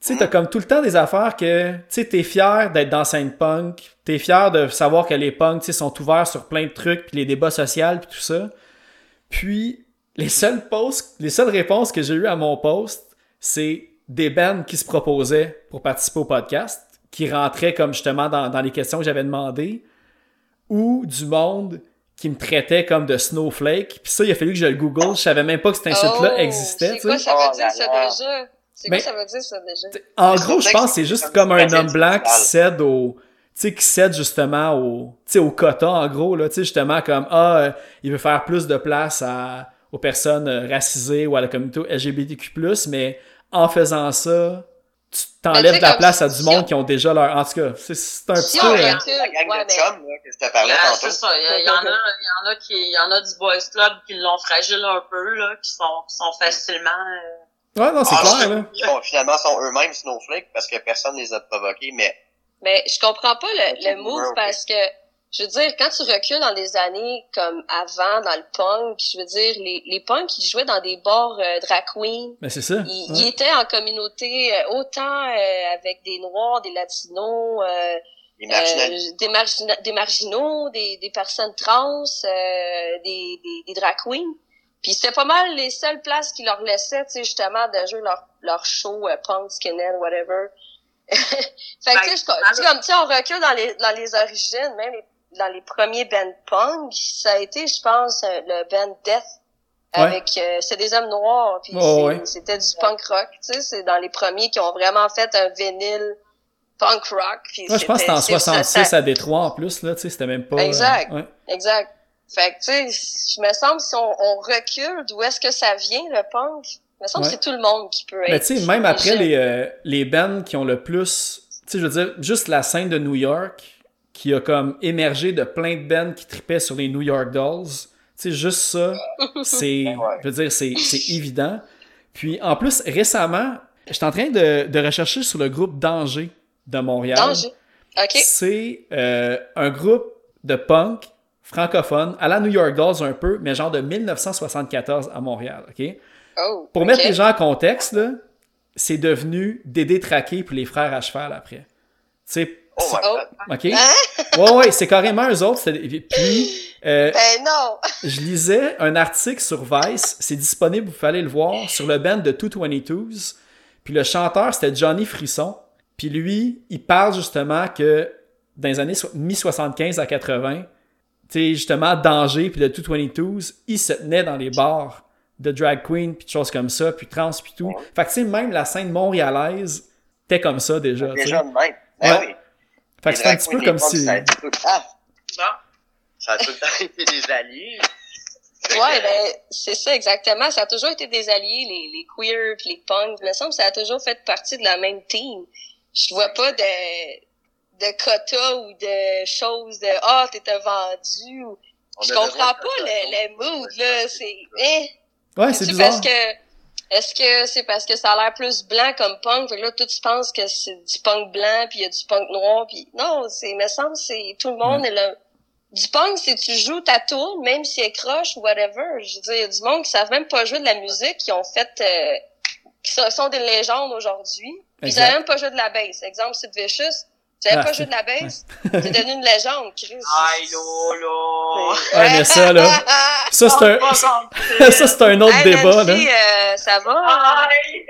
Tu sais, t'as comme tout le temps des affaires que, tu sais, t'es fier d'être dans scène punk, t'es fier de savoir que les punks, tu sais, sont ouverts sur plein de trucs, puis les débats sociaux, puis tout ça. Puis, les seules posts, les seules réponses que j'ai eues à mon post, c'est des bands qui se proposaient pour participer au podcast, qui rentraient comme justement dans, dans les questions que j'avais demandées, ou du monde qui me traitait comme de snowflake. Puis ça, il a fallu que je le google. Je savais même pas que cette insulte-là Oh, existait. C'est tu sais. quoi ça veut dire, ça, déjà? C'est Mais- quoi ça veut dire, ça, déjà? En gros, je pense que c'est juste comme un homme blanc qui cède au. Tu sais, qui cède justement au, tu sais, au quota, en gros, là, tu sais, justement, comme, ah, euh, il veut faire plus de place à, aux personnes euh, racisées ou à la communauté LGBTQ+, mais en faisant ça, tu t'enlèves de la sais, place à du monde on- qui ont déjà leur... En tout cas, c'est- c'est un Si petit on peu... recule, La gang ouais, de mais- chums là, que je te parlais Ah, tantôt. c'est ça. Il y, en a, il y en a qui, il y en a du boys club qui l'ont fragile un peu, là, qui sont, qui sont facilement, euh, Ouais, non, c'est Ah, clair, là. Ils font- finalement, sont eux-mêmes snowflakes parce que personne les a provoqués, mais Mais je comprends pas le, le move parce que, je veux dire, quand tu recules dans les années comme avant, dans le punk, je veux dire, les, les punks, ils jouaient dans des bars euh, drag queen. Mais c'est ça. Ils, ouais. ils étaient en communauté euh, autant euh, avec des noirs, des latinos, euh, marginalisés. euh, des, margina- des marginaux, des, des personnes trans, euh, des, des, des drag queens. Puis c'était pas mal les seules places qui leur laissaient, tu sais, justement, de jouer leur, leur show euh, punk, skinhead, whatever. [laughs] fait que, tu sais, je- tu sais, comme, tu sais, on recule dans les, dans les origines, même les- dans les premiers bands punk, ça a été, je pense, euh, le band Death. Ouais. Avec, euh, c'est des hommes noirs, puis Oh, ouais. c'était du punk rock, tu sais, c'est dans les premiers qui ont vraiment fait un vinyle punk rock. puis Ouais, je pense que c'était en c'est- ça- 66 ça- à Détroit, en plus, là, tu sais, c'était même pas... euh, Exact. ouais. Exact. Fait que, tu sais, je me semble, si on, on recule, d'où est-ce que ça vient, le punk? Me semble que c'est tout le monde qui peut être. Mais tu sais, même après les, euh, les bands qui ont le plus. Tu sais, je veux dire, juste la scène de New York, qui a comme émergé de plein de bands qui tripaient sur les New York Dolls. Tu sais, juste ça, c'est. [laughs] Je veux dire, c'est c'est évident. Puis en plus, récemment, j'étais en train de, de rechercher sur le groupe Danger de Montréal. Danger. OK. C'est euh, un groupe de punk francophone, à la New York Dolls un peu, mais genre de 1974 à Montréal, OK? Oh, Pour mettre les gens en contexte, là, c'est devenu Dédé Traqué puis les frères à cheval après. Tu sais, Oh, my Oh. God. OK? Ouais, ouais, c'est carrément eux autres. Puis, euh, Ben non! je lisais un article sur Vice, c'est disponible, vous pouvez aller le voir, sur le band de 222s. Puis le chanteur, c'était Johnny Frisson. Puis lui, il parle justement que dans les années so- mi-75 à 80, tu sais, justement, Danger puis le 222s, il se tenait dans les bars de drag queen puis de choses comme ça, puis trans puis tout. Fait que tu sais, même la scène montréalaise, était comme ça déjà. Déjà de même. Ben Ouais. oui. Fait que c'est un petit peu comme si... Ça a, tout... ah, ça a tout le temps [laughs] été des alliés. Ouais, ben, c'est ça, exactement. Ça a toujours été des alliés, les, les queers puis les punks. Il me semble que ça a toujours fait partie de la même team. Je vois pas de, de quotas ou de choses de, ah, t'étais vendu ou, on je comprends pas le, le mood, là. C'est, hein? Ouais, c'est C'est bizarre. parce que est-ce que c'est parce que ça a l'air plus blanc comme punk, fait que là tout tu penses que c'est du punk blanc puis il y a du punk noir puis non, c'est me semble c'est tout le monde est là. Du punk c'est tu joues ta tourne même si elle croche ou whatever. Je veux dire, il y a du monde qui savent même pas jouer de la musique qui ont fait euh, qui sont, sont des légendes aujourd'hui. Puis ils savaient même pas jouer de la bass. Exemple, Sid Vicious, tu savais Ah, pas jouer de la bass, t'es devenu une légende, Chris. Aïe, là, là. Ouais, mais ça, là, [laughs] ça, c'est un, [laughs] ça, c'est un autre Hey, débat, là. Euh, ça va? Aïe.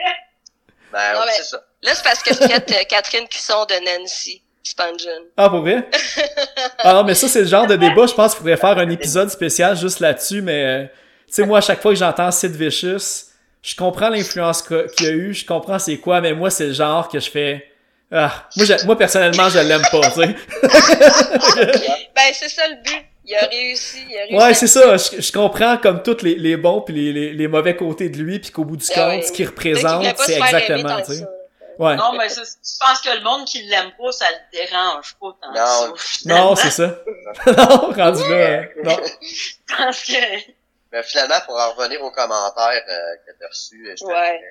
Ben, Non, mais- c'est ça. Là, c'est parce que je traite euh, Catherine Cusson de Nancy Spungen. Ah, pour vrai? [laughs] Ah non, mais ça, c'est le genre de débat, je pense qu'il faudrait faire un épisode spécial juste là-dessus, mais, euh, tu sais, moi, à chaque fois que j'entends Sid Vicious, je comprends l'influence qu'il y a eu, je comprends c'est quoi, mais moi, c'est le genre que je fais... Ah, moi, je- moi personnellement, je l'aime pas, tu sais. [laughs] Ben, c'est ça le but. Il a réussi. Il a réussi Ouais, c'est ça, je, je comprends comme tous les, les bons puis les, les, les mauvais côtés de lui, puis qu'au bout du compte, ouais. ce qu'il représente, c'est exactement, tu sais. ça. Ouais. Non, mais ça, tu penses que le monde qui l'aime pas, ça le dérange pas tant Non. Non, c'est ça. [laughs] non, rendu là, euh, non. [laughs] Parce que... Mais finalement, pour en revenir aux commentaires euh, que tu as reçus, je te Ouais.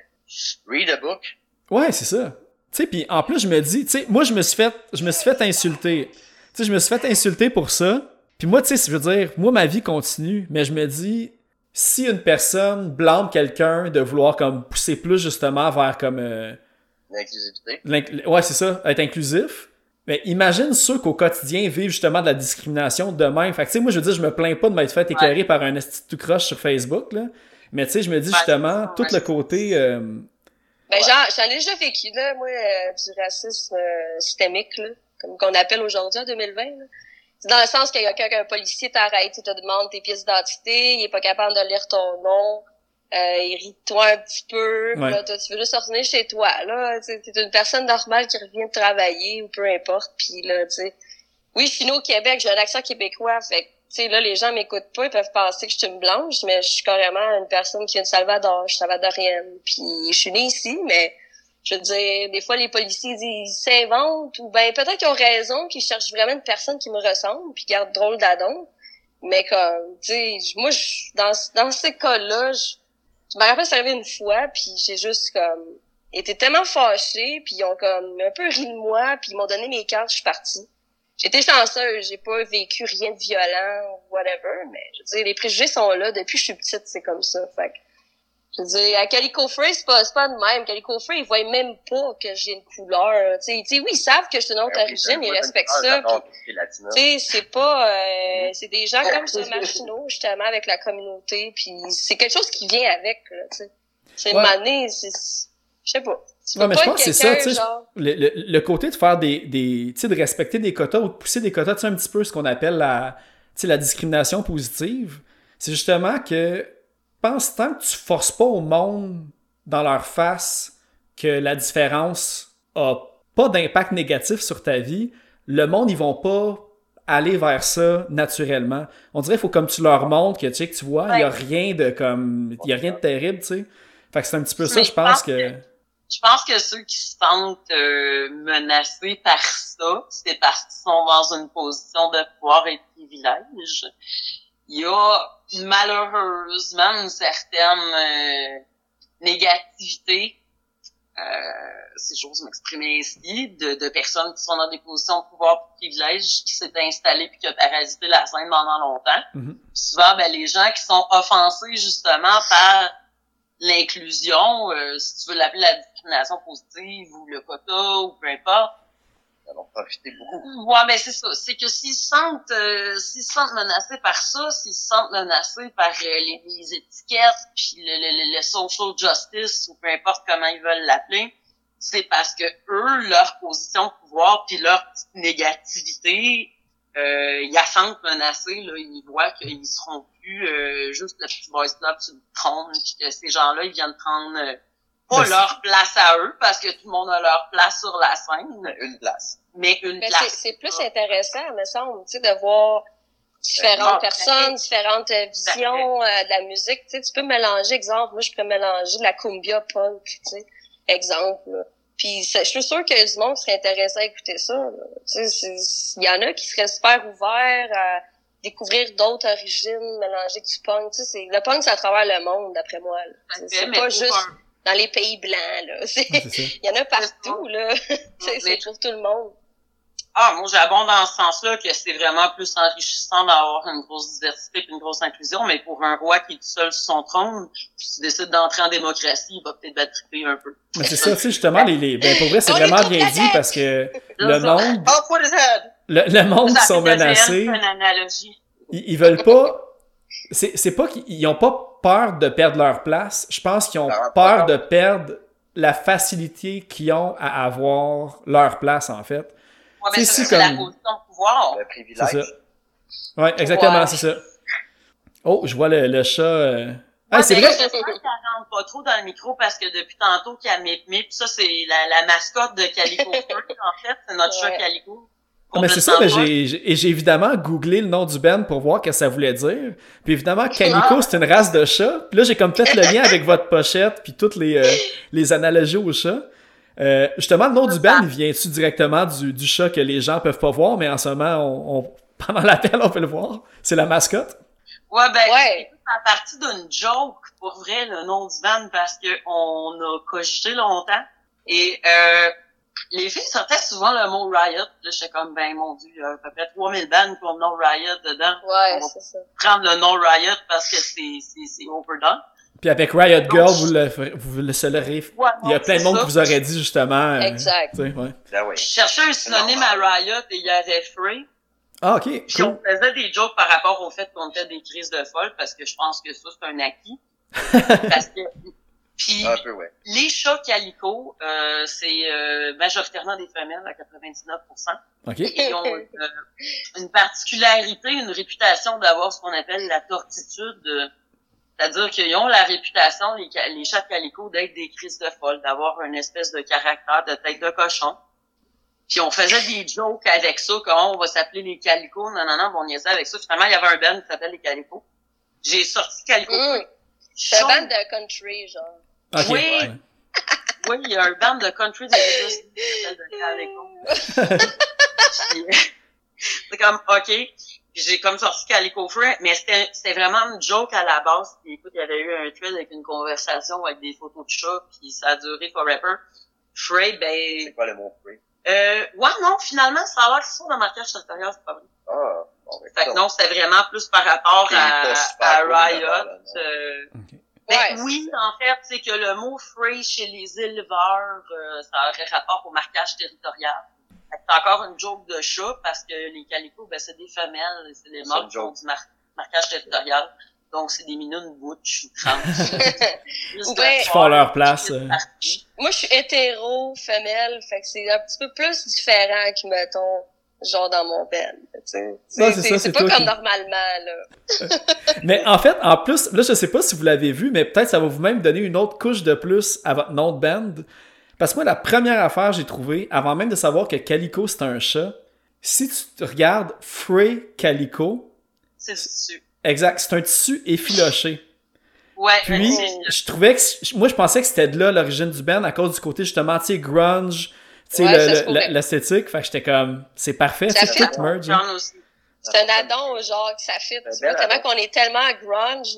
read a book. Ouais, c'est ça. Tu sais, puis en plus, je me dis, tu sais, moi, je me suis fait, je me suis fait insulter. Tu sais, je me suis fait insulter pour ça. Puis moi, tu sais, je veux dire, moi, ma vie continue, mais je me dis, si une personne blâme quelqu'un de vouloir comme pousser plus justement vers comme euh, L'inclusivité. L'inc- Ouais, c'est ça, être inclusif. Mais imagine ceux qu'au quotidien vivent justement de la discrimination de même. Fait que, tu sais, moi, je veux dire, je me plains pas de m'être fait éclairer par un tout croche sur Facebook, là. Mais, tu sais, je me dis justement, tout le côté... euh, Ben, j'en, j'en ai déjà vécu, là, moi, euh, du racisme euh, systémique, là, comme qu'on appelle aujourd'hui en 2020. Là. C'est dans le sens qu'il y a qu'un policier t'arrête, il te demande tes pièces d'identité, il est pas capable de lire ton nom, euh, il rit de toi un petit peu, Ouais. là, toi, tu veux juste retourner chez toi, là, t'es une personne normale qui revient de travailler, ou peu importe, puis là, tu sais, oui, je suis au Québec, j'ai un accent québécois, fait sais, là, les gens m'écoutent pas, ils peuvent penser que je suis une blanche, mais je suis carrément une personne qui vient de Salvador, je suis salvadorienne, puis je suis née ici, mais je veux dire, des fois, les policiers ils s'inventent, ou ben, peut-être qu'ils ont raison, qu'ils cherchent vraiment une personne qui me ressemble, puis garde drôle d'adon. Mais comme, tu sais, moi, je- dans, dans ces cas-là, je, je me rappelle, c'est arrivé une fois, puis j'ai juste comme été tellement fâchée, puis ils ont comme un peu ri de moi, puis ils m'ont donné mes cartes, je suis partie. J'étais chanceuse, j'ai pas vécu rien de violent ou whatever, mais je veux dire, les préjugés sont là depuis que je suis petite, c'est comme ça. Fait que, je veux dire, à Calico Free, c'est pas, c'est pas de même. Calico Free, ils voient même pas que j'ai une couleur. Tu sais, tu sais, oui, ils savent que je suis d'une autre Ben origine, ils respectent une- ça. ce tu sais, c'est pas, euh, c'est des gens comme ça, [laughs] marginaux, justement, avec la communauté, puis c'est quelque chose qui vient avec, là, tu sais. C'est Ouais. une année, c'est, je sais pas. Tu Ouais, mais je pense que c'est ça, tu sais, genre- le, le, le côté de faire des, des tu sais, de respecter des quotas ou de pousser des quotas, tu sais, un petit peu ce qu'on appelle la, tu sais, la discrimination positive, c'est justement que, pense tant que tu forces pas au monde dans leur face que la différence a pas d'impact négatif sur ta vie, le monde, ils vont pas aller vers ça naturellement. On dirait qu'il faut comme tu leur montres que, tu sais, que tu vois, il y a rien de comme, il y a rien de terrible, tu sais. Fait que c'est un petit peu ça, je pense que... Je pense que ceux qui se sentent euh, menacés par ça, c'est parce qu'ils sont dans une position de pouvoir et de privilège. Il y a malheureusement une certaine euh, négativité, euh, si j'ose m'exprimer ainsi, de, de personnes qui sont dans des positions de pouvoir et de privilège qui s'est installée puis qui a parasité la scène pendant longtemps. Mhm. Puis souvent, ben, les gens qui sont offensés justement par l'inclusion, euh, si tu veux l'appeler la discrimination positive ou le quota ou peu importe. Ils en ont profité beaucoup. Ouais, mais c'est ça. C'est que s'ils se sentent, euh, s'ils se sentent menacés par ça, s'ils se sentent menacés par euh, les, les étiquettes, puis le, le, le, le social justice ou peu importe comment ils veulent l'appeler, c'est parce que eux, leur position de pouvoir puis leur petite négativité, euh, ils la sentent menacés, là, ils voient qu'ils seront plus euh, juste le petit voice club sur le trône, puis que ces gens-là, ils viennent prendre euh, pas Ben, leur place à eux, parce que tout le monde a leur place sur la scène, Une place. mais une Mais c'est, place. c'est plus intéressant, me semble, tu sais, de voir différentes personnes, différentes euh, visions euh, de la musique. Tu sais, tu peux mélanger, exemple, moi, je peux mélanger la cumbia punk, tu sais, exemple. là. Puis c'est- je suis sûre que du monde serait intéressé à écouter ça. là. Tu sais, il y en a qui seraient super ouverts à découvrir d'autres origines, mélanger du punk. Tu sais, le punk, c'est à travers le monde, d'après moi. C'est, pas juste un- dans les pays blancs, là. [laughs] Il y en a partout, là. [laughs] C'est pour tout le monde. Ah, moi, j'abonde dans ce sens-là que c'est vraiment plus enrichissant d'avoir une grosse diversité et une grosse inclusion, mais pour un roi qui est tout seul sur son trône, puis qui décide d'entrer en démocratie, il va peut-être battriper un peu. Mais c'est ça, tu sais, justement, les, les, ben, pour vrai, c'est vraiment bien dit parce que le monde, Oh, le, le monde qui sont menacés, une analogie. ils, ils veulent pas, c'est, c'est pas qu'ils ont pas peur de perdre leur place, je pense qu'ils ont peur de perdre la facilité qu'ils ont à avoir leur place, en fait. Ouais, mais C'est c'est la comme- position de pouvoir. Le C'est privilège. ça. Ouais, exactement, Ouais. c'est ça. Oh, je vois le, le chat. euh. Ouais, Ah, c'est mais vrai. Qu'elle rentre pas trop dans le micro parce que depuis tantôt qu'elle mip mip, ça c'est la, la mascotte de Calico [laughs] en fait, c'est notre chat Ouais. Calico. Ah, mais c'est ça, mais j'ai, j'ai- et j'ai évidemment googlé le nom du band pour voir ce que ça voulait dire. Puis évidemment, Calico, c'est une race de chat. Puis là, j'ai comme fait le lien avec votre pochette, puis toutes les, euh, les analogies au chat. Euh, justement, le nom du band, il vient-tu directement du, du chat que les gens peuvent pas voir, mais en ce moment, on, on- [laughs] pendant l'appel, on peut le voir. C'est la mascotte? Ouais, ben, Ouais. c'est à partir d'une joke, pour vrai, le nom du band, parce que on a cogité longtemps. Et, euh, les filles sortaient souvent le mot Riot. Là, j'étais comme, ben, mon dieu, il y a à peu près 3000 bands qui ont le nom Riot dedans. Ouais, c'est ça. prendre le nom Riot parce que c'est, c'est, c'est overdone. Puis avec Riot Girl, vous le, vous le saurez. Ouais, Il y a plein de monde ça. qui vous aurait dit justement. euh, Exact. tu sais, ouais. Ben oui. Je cherchais un synonyme à Riot et il y avait Free. Ah, ok, Puis cool. on faisait des jokes par rapport au fait qu'on était des crises de folle parce que je pense que ça, c'est un acquis. [laughs] parce que, puis Un peu, ouais. les chats calico, euh, c'est euh, majoritairement des femelles à 99%. Ok. Et ils ont une, une particularité, une réputation d'avoir ce qu'on appelle la tortitude. euh, C'est-à-dire qu'ils ont la réputation, les, chats de calico, d'être des crises de folle, d'avoir une espèce de caractère de tête de cochon. Puis on faisait des jokes avec ça, comment on va s'appeler les calicos, non, non, non, on niaisait avec ça. Finalement, il y avait un band qui s'appelle les calicos. J'ai sorti calico. Hum. C'est un band de country, genre. Oui. ouais. Oui, il y a un band de country des États-Unis qui s'appelle Calico. C'est comme, OK. Puis j'ai comme sorti Calico Free, mais c'était c'était vraiment une joke à la base. Puis écoute, il y avait eu un thread avec une conversation avec des photos de chats, puis ça a duré forever. Frey, ben... C'est quoi le mot free? Euh, ouais, non, finalement, ça a l'air c'est ça dans le marquage territorial, c'est pas vrai. Ah, bon, ben, Fait que donc, non, c'était vraiment plus par rapport à, à Riot. là, euh, Ok. Ouais, oui, en fait, c'est que le mot free chez les éleveurs, euh, ça aurait rapport au marquage territorial. Fait que C'est encore une joke de chat parce que les calicots, ben, c'est des femelles, et c'est les C'est mâles qui ont du mar- marquage territorial. Donc, c'est des minounes butch ou trans. [laughs] Ouais. Qui font leur place. euh. Moi, je suis hétéro, femelle, fait que c'est un petit peu plus différent que, mettons, genre dans mon band, tu sais. C'est pas comme qui- normalement, là. Mais en fait, en plus, là, je sais pas si vous l'avez vu, mais peut-être ça va vous même donner une autre couche de plus à votre nom de band. Parce que moi, la première affaire que j'ai trouvée, avant même de savoir que Calico c'est un chat, si tu regardes Frey Calico, C'est dessus. exact, c'est un tissu effiloché. Ouais, Puis, je trouvais que. Moi, je pensais que c'était de là l'origine du band à cause du côté justement, tu sais, grunge, sais, Ouais, l'esthétique. Fait que j'étais comme, c'est parfait, Ça c'est fait- tout merge. hein. C'est un addon, genre, que ça fit. Tu vois, tellement qu'on est tellement grunge.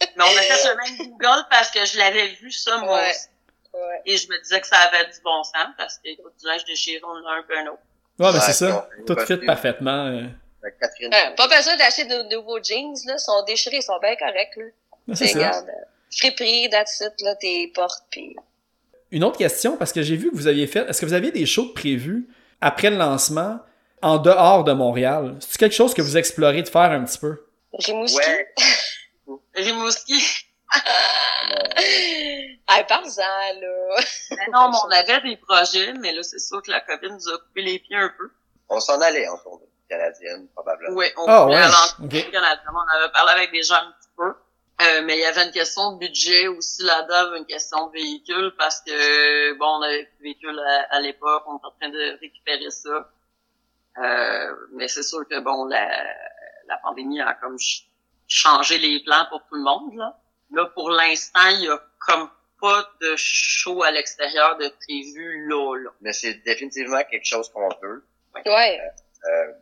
Mais on a fait le même Google parce que je l'avais vu ça, moi Ouais. aussi. ouais. Et je me disais que ça avait du bon sens parce que, écoute, du linge déchiré, on en a un peu un autre. Ouais, mais c'est ça. Tout fit parfaitement. euh. Ouais, pas besoin d'acheter de nouveaux jeans, là. Ils sont déchirés, ils sont bien corrects, là. C'est ça. regarde. euh, Friperie, that's it, là, tes portes, pis... Une autre question, parce que j'ai vu que vous aviez fait. Est-ce que vous aviez des shows prévus après le lancement en dehors de Montréal? C'est quelque chose que vous explorez de faire un petit peu? Rimouski. Ouais. [laughs] Rimouski. [laughs] Ah, parle-en, là. Mais non, mais on avait des projets, mais là, c'est sûr que la COVID nous a coupé les pieds un peu. On s'en allait en tournée canadienne, probablement. Oui, on voulait ouais, aller en tournée canadienne. On avait parlé avec des gens un petit peu. Euh, mais il y avait une question de budget aussi là-dedans, une question de véhicule, parce que, bon, on avait plus de véhicule à, à l'époque, on était en train de récupérer ça. Euh, mais c'est sûr que, bon, la, la pandémie a comme ch- changé les plans pour tout le monde, là. Là, pour l'instant, il y a comme pas de show à l'extérieur de prévu là, là. Mais c'est définitivement quelque chose qu'on veut. Ouais. Euh,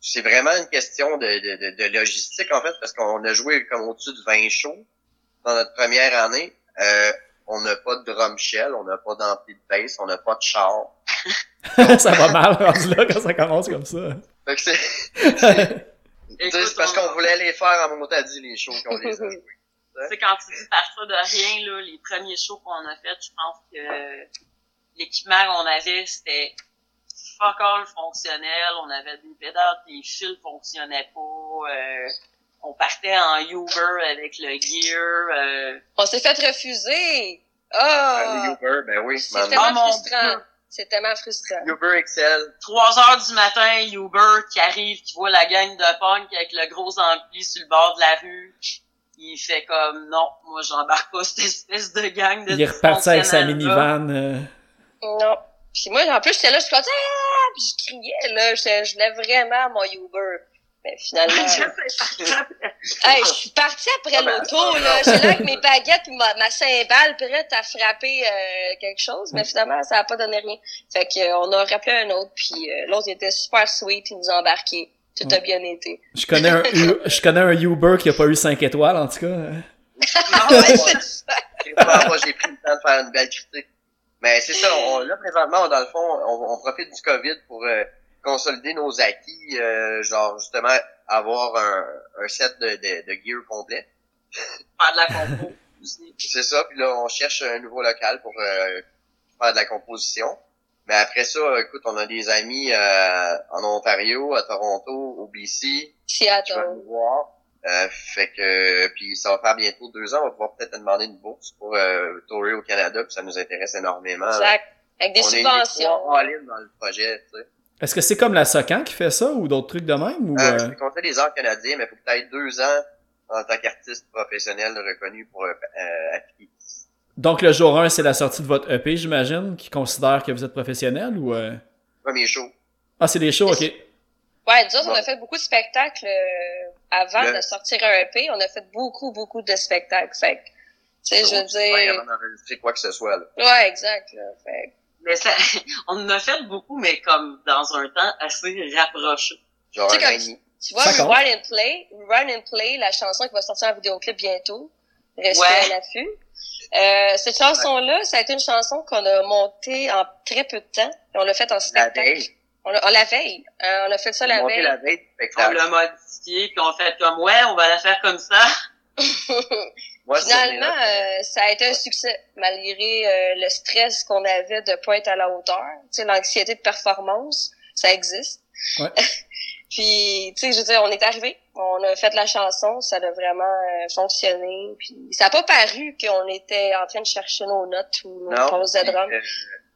c'est vraiment une question de, de, de, de logistique, en fait, parce qu'on a joué comme au-dessus de 20 shows dans notre première année. Euh, on n'a pas de drum shell, on n'a pas d'ampli de bass, on n'a pas de char. [laughs] ça va mal rendu là quand ça commence comme ça. Fait que c'est, [laughs] tu sais, Écoute, c'est parce on- qu'on voulait les faire en motadie, les shows qu'on les a joués. [laughs] Tu sais, quand tu dis partir de rien, là, les premiers shows qu'on a fait, je pense que l'équipement qu'on avait, c'était fuck all fonctionnel. On avait des pédales, des fils fonctionnaient pas. euh, on partait en Uber avec le gear. euh, On s'est fait refuser. Ah, Ah! les Uber, ben oui, C'est. Ah, tellement mon frustrant. C'est tellement frustrant. Uber XL. 3 heures du matin, Uber qui arrive, qui voit la gang de punk avec le gros ampli sur le bord de la rue. Il fait comme, non, moi j'embarque pas cette espèce de gang de Il est reparti avec sa minivan. euh. Non. Puis moi, en plus, j'étais là, je suis comme, ah! Puis je criais, là. Je, je voulais vraiment mon Uber. Mais finalement. [laughs] hey, je suis partie après Ah ben, l'auto, là. J'étais là avec mes baguettes et ma, ma cymbale prête à frapper euh, quelque chose. Mais finalement, ça a pas donné rien. Fait que, euh, on a rappelé un autre, puis euh, l'autre était super sweet, il nous a embarqué. Tout a bien été. Je connais un, [laughs] je connais un Uber qui a pas eu 5 étoiles, en tout cas. [laughs] ouais, c'est ça. J'ai pas- moi, j'ai pris le temps de faire une belle critique. Mais c'est ça, on, là, présentement, dans le fond, on, on profite du COVID pour euh, consolider nos acquis, euh, genre, justement, avoir un, un set de, de, de gear complet. Faire de la compo. [laughs] aussi. C'est ça, puis là, on cherche un nouveau local pour euh, faire de la composition. Mais après ça, écoute, on a des amis euh, en Ontario, à Toronto, au BC, Seattle. Euh, fait que puis ça va faire bientôt deux ans, on va pouvoir peut-être demander une bourse pour euh, tourer au Canada, puis ça nous intéresse énormément. Exact. Avec des on subventions. est all-in dans le projet, tu sais. Est-ce que c'est comme la Socan qui fait ça ou d'autres trucs de même? Ou, Euh, euh, c'est qu'on fait des arts canadiens, mais il faut peut-être deux ans en tant qu'artiste professionnel reconnu pour euh, euh, appliquer. Donc le jour 1, c'est la sortie de votre EP, j'imagine, qui considère que vous êtes professionnel ou... euh? Premier show. Ah, c'est des shows, ok. Ouais, nous autres, on a fait beaucoup de spectacles euh, avant Le- de sortir un EP. On a fait beaucoup, beaucoup de spectacles. Fait que, tu sais, je veux Ouais, dire... avant d'enregistrer quoi que ce soit, là. Ouais, exact. Là. Fait que- Mais ça, [laughs] on en a fait beaucoup, mais comme dans un temps assez rapproché. Genre Tu sais. Tu vois. Rewind and Play, Rewind and Play, la chanson qui va sortir en vidéoclip bientôt. Restez Ouais. à l'affût. Euh, cette chanson-là, ça a été une chanson qu'on a montée en très peu de temps. Et on l'a faite en La spectacle. On l'a, on la veille. Euh, on a fait ça la veille. la veille On l'a modifié, puis on fait comme, ouais, on va la faire comme ça. [laughs] Moi, Finalement, euh, ça a été un succès, malgré euh, le stress qu'on avait de pas être à la hauteur. Tu sais, l'anxiété de performance, ça existe. Ouais. [laughs] puis, tu sais, je veux dire, on est arrivé, on a fait la chanson, ça a vraiment euh, fonctionné. Puis, ça a pas paru qu'on était en train de chercher nos notes ou nos pauses de drum. euh,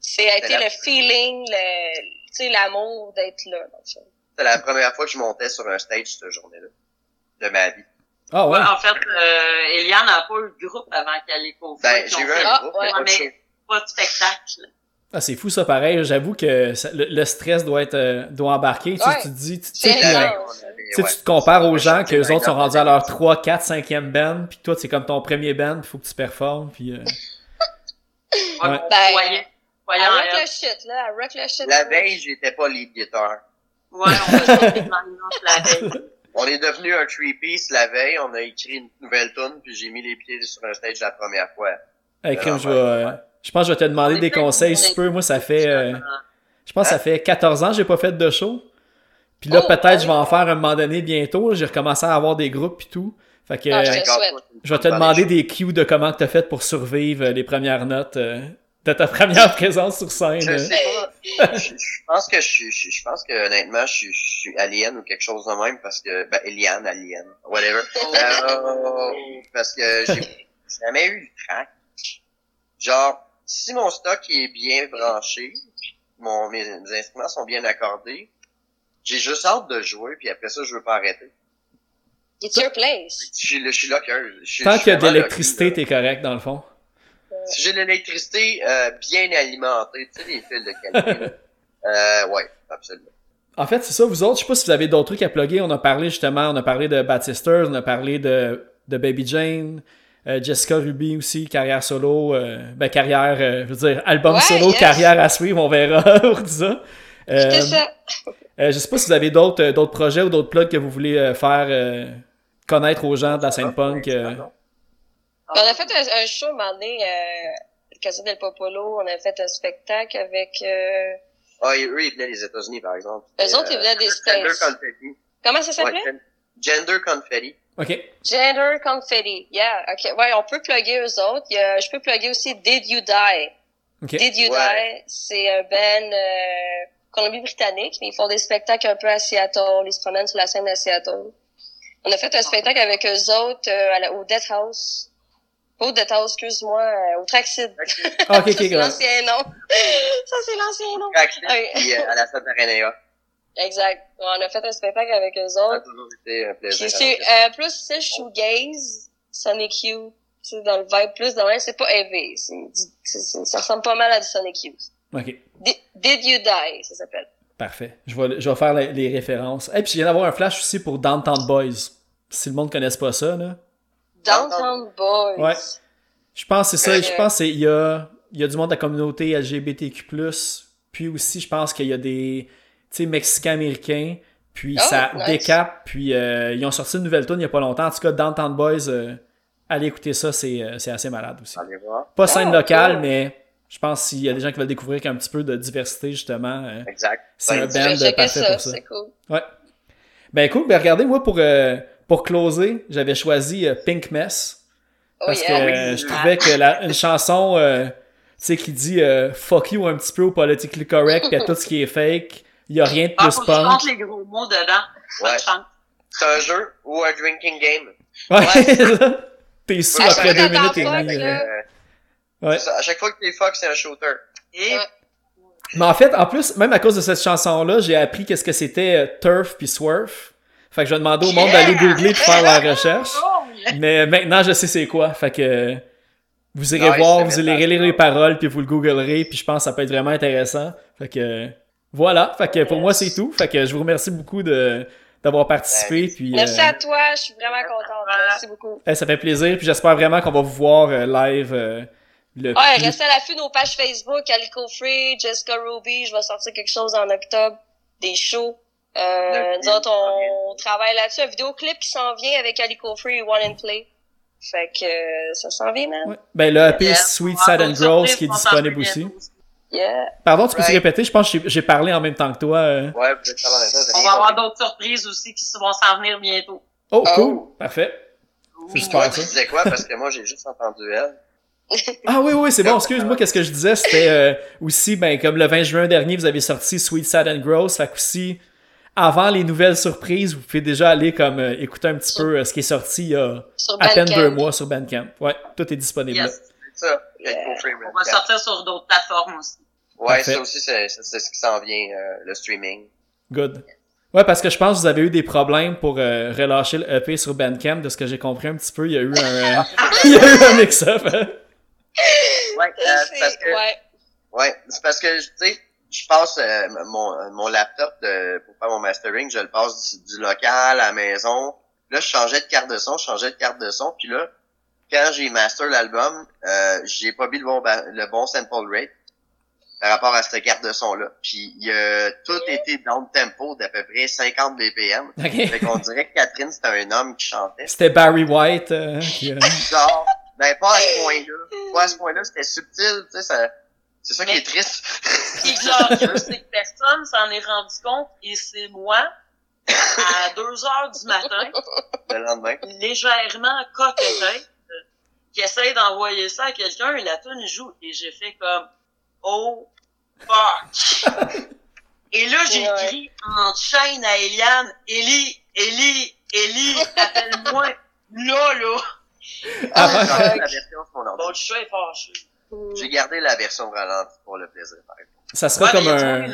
C'est a été le feeling, le, sais, l'amour d'être là. dans le fond. C'était la première fois que je montais sur un stage cette journée-là. De ma vie. Ah ouais? Ouais, en fait, euh, Eliane n'a pas eu de groupe avant qu'elle ait fait. Ben, j'ai eu un Ah, groupe, ouais. mais pas Mais-. Pas de spectacle. Ah, c'est fou ça, pareil. J'avoue que ça- le, le stress doit être euh, doit embarquer. Tu, Ouais. tu te dis, tu, tu C'est tu sais, ouais. tu te compares aux gens que les autres sont rendus à leur 3, 4, 5e band, puis toi, c'est comme ton premier band, il faut que tu performes, puis... euh, [laughs] Ouais, Ouais. on Ben, croyait- croyait Elle en rock elle. le shit, là. Elle rock le shit. La veille, j'étais pas lead guitar. Ouais, on a la veille. [laughs] On est devenu un three-piece la veille, on a écrit une nouvelle tune, puis j'ai mis les pieds sur un stage la première fois. Hey, crime, Non, je, vais, euh, je pense que je vais te demander des conseils si tu peux. Moi, ça fait... euh, je pense que Hein? ça fait 14 ans que j'ai pas fait de show. Puis là, Oh, peut-être ouais. je vais en faire un moment donné bientôt. J'ai recommencé à avoir des groupes puis tout. Fait que je te je vais te demander des cues de comment tu as fait pour survivre euh, les premières notes euh, de ta première [laughs] présence sur scène. Je euh. sais pas. je, je pense que je, suis- je, je pense que honnêtement, je, suis- je suis alien ou quelque chose de même parce que ben alien, alien, whatever. [laughs] Euh, parce que j'ai jamais eu le track. Genre, si mon stock est bien branché, mon mes, mes instruments sont bien accordés, j'ai juste hâte de jouer puis après ça je veux pas arrêter. It's your place. Je suis, je suis locker. Je suis- Tant qu'il y a de l'électricité, t'es correct dans le fond. Si j'ai de l'électricité euh, bien alimentée, tu sais les fils de qualité. [laughs] euh, ouais, absolument. En fait, c'est ça, vous autres, je sais pas si vous avez d'autres trucs à plugger. On a parlé justement, on a parlé de Bad Sisters, on a parlé de, de Baby Jane, euh, Jessica Ruby aussi, carrière solo, euh, ben carrière, euh, je veux dire, album Ouais, solo, yes. carrière à suivre, on verra [laughs] pour ça. Euh, ça. euh, je sais pas si vous avez d'autres d'autres projets ou d'autres plugs que vous voulez faire euh, connaître aux gens de la scène punk. Euh. On a fait un, un show, un moment donné, euh, Casa del Popolo. On a fait un spectacle avec... Euh, Ah, eux, ils venaient des États-Unis, par exemple. eux autres, ils venaient des Gender States. Confetti. Comment ça s'appelait? Ouais, Gender Confetti. Ok. Gender Confetti. Yeah, ok. Ouais, on peut plugger eux autres. Il y a- je peux plugger aussi Did You Die. Ok. Did You Ouais. Die, c'est un band euh, Colombie-Britannique, mais ils font des spectacles un peu à Seattle. Ils se promènent sur la scène à Seattle. On a fait un spectacle avec eux autres euh, à la- au Death House. Pas au Death House, excuse-moi, euh, au Traxid. [laughs] Ah, ok, ok, Ça, c'est l'ancien nom. [laughs] Ça, c'est l'ancien nom. Traxid, Ah oui. puis euh, à la Stade Arenea. Exact. On a fait un spectacle avec eux Ça a autres. toujours été un plaisir. C'est euh, plus c'est shoegaze, Sonic Youth, tu sais, dans le vibe plus dans l'air, c'est pas heavy, c'est du- c'est- c'est- ça ressemble pas mal à du Sonic Youth. Ok. Did, Did You Die, ça s'appelle. Parfait. Je vais, je vais faire les, les références. Et puis, je viens d'avoir un flash aussi pour Downtown Boys. Si le monde ne connaisse pas ça, là. Downtown Boys. Ouais. Je pense que c'est ça. Euh, Je pense qu'il y a, il y a du monde de la communauté LGBTQ+. Puis aussi, je pense qu'il y a des tu sais, Mexicains-Américains. Puis Oh, ça nice. décape. Puis euh, ils ont sorti une nouvelle tune il n'y a pas longtemps. En tout cas, Downtown Boys, euh, allez écouter ça. C'est euh, c'est assez malade aussi. Allez voir. Pas scène Ah, locale, mais je pense qu'il y a des gens qui veulent découvrir qu'un petit peu de diversité, justement. euh, Exact. c'est un Ben, vais band parfait ça, pour ça. c'est cool. Ouais. Ben cool, ben regardez, moi pour, euh, pour closer, j'avais choisi euh, Pink Mess. Oh, Parce yeah. que euh, je trouvais que la, une chanson, euh, tu sais, qui dit euh, fuck you un petit peu au politically correct, puis à tout ce qui est fake, il y a rien de Ah, plus tu punk. les gros mots dedans. Ouais. C'est un jeu ou un drinking game. Ouais, [laughs] T'es sous Ouais, après ouais, deux ouais, minutes et ouais, demie. ouais. euh. Ouais. À chaque fois que t'es fuck, c'est un shooter. Et Ouais. Mais en fait, en plus, même à cause de cette chanson-là, j'ai appris qu'est-ce que c'était euh, turf puis swerf. Fait que je vais demander au monde Yeah! d'aller googler pour faire la [laughs] recherche. Mais maintenant, je sais c'est quoi. Fait que vous irez Nice, voir, vous allez métal. lire les paroles, puis vous le googlerez, puis je pense que ça peut être vraiment intéressant. Fait que voilà. Fait que pour moi, c'est tout. Fait que je vous remercie beaucoup de d'avoir participé. Puis, Merci euh, à toi, je suis vraiment contente. Merci beaucoup. eh, ça fait plaisir. Puis j'espère vraiment qu'on va vous voir euh, live euh, le Ouais, plus- restez à l'affût de nos pages Facebook, Calico Free, Jessica Ruby, je vais sortir quelque chose en octobre, des shows. Euh, nous autres, on travaille là-dessus, un vidéoclip qui s'en vient avec Calico Free et One and Play. Fait que euh, ça s'en vient, man. Ouais. Ben le EP. Sweet Sad and Gross qui est disponible aussi. Yeah. Pardon, tu peux te Right. répéter? Je pense que j'ai- parlé en même temps que toi. euh. Ouais, vous êtes On va avoir d'autres surprises aussi qui vont s'en venir bientôt. Oh, Oh. cool. Parfait. C'est Toi, super tu disais quoi? Parce que moi, j'ai juste entendu elle. [laughs] Ah oui, oui, c'est bon. Excuse-moi, qu'est-ce que je disais? C'était euh, aussi, ben, comme le 20 juin dernier, vous avez sorti Sweet Sad and Gross. Fait aussi, avant les nouvelles surprises, vous pouvez déjà aller comme euh, écouter un petit peu euh, ce qui est sorti il y a à peine deux mois sur Bandcamp. Ouais, tout est disponible là. Yes. C'est ça. Free On va sortir sur d'autres plateformes aussi. Ouais, Parfait. ça aussi, c'est ce qui s'en vient, euh, le streaming. Good. Ouais, parce que je pense que vous avez eu des problèmes pour euh, relâcher le EP sur Bandcamp. De ce que j'ai compris un petit peu, il y a eu un, euh, [laughs] il y a eu un mix-up. hein. Ouais, euh, c'est parce que, Ouais. ouais, c'est parce que, tu sais, je passe euh, mon, mon laptop de, pour faire mon mastering, je le passe du, du local à la maison. Là, je changeais de carte de son, je changeais de carte de son, puis là, quand j'ai master l'album, euh, j'ai pas mis le bon, le bon sample rate par rapport à cette carte de son-là. Puis il a tout été down tempo d'à peu près 50 BPM. Ok. Fait qu'on dirait que Catherine, c'était un homme qui chantait. C'était Barry White. euh, qui, euh, [laughs] Genre, ben pas à ce point-là. Pas à ce point-là, c'était subtil, tu sais, ça... C'est ça qui est triste. Ce qui [laughs] est glorieux, c'est que personne s'en est rendu compte et c'est moi, à 2 heures du matin, le lendemain. légèrement coquetête, qui essaye d'envoyer ça à quelqu'un et la tune joue et j'ai fait comme oh fuck [laughs] et là j'ai Ouais. écrit en chaîne à Eliane Ellie Ellie Ellie appelle-moi [laughs] là là avant- J'ai gardé la version J'ai gardé la version ralentie pour le plaisir, par exemple. Ça sera Ouais, comme un,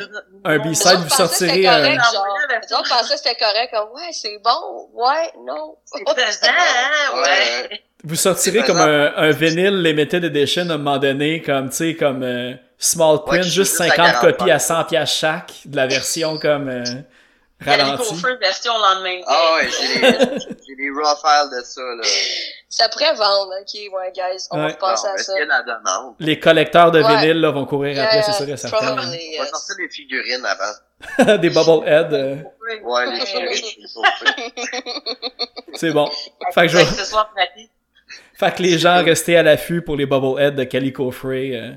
un B-side, vous sortirez un- Les autres pensaient que c'était correct, comme, ouais, c'est bon, ouais, non. [laughs] C'est pesant, hein, ouais. Ouais. Vous sortirez comme un, un vinyle limited edition à un moment donné, comme, tu sais, comme euh, small print, Ouais, juste juste à 50 40 copies à 100 piastres chaque, de la version comme euh, Calico ralentie. Feu version lendemain de Ah ouais, j'ai les, les raw files de ça, là. Ça pourrait vendre, ok, ouais, guys, on Ouais. va penser Non, à ça. c'est la demande. Les collecteurs de Ouais. vinyle là, vont courir après, c'est sûr et certain. probably, On va yes. sortir les figurines avant. [laughs] Des bobbleheads, euh, Ouais, les figurines, c'est bon. Fait que, je fait que les gens, restez à l'affût pour les bobbleheads de Calico Frey. euh.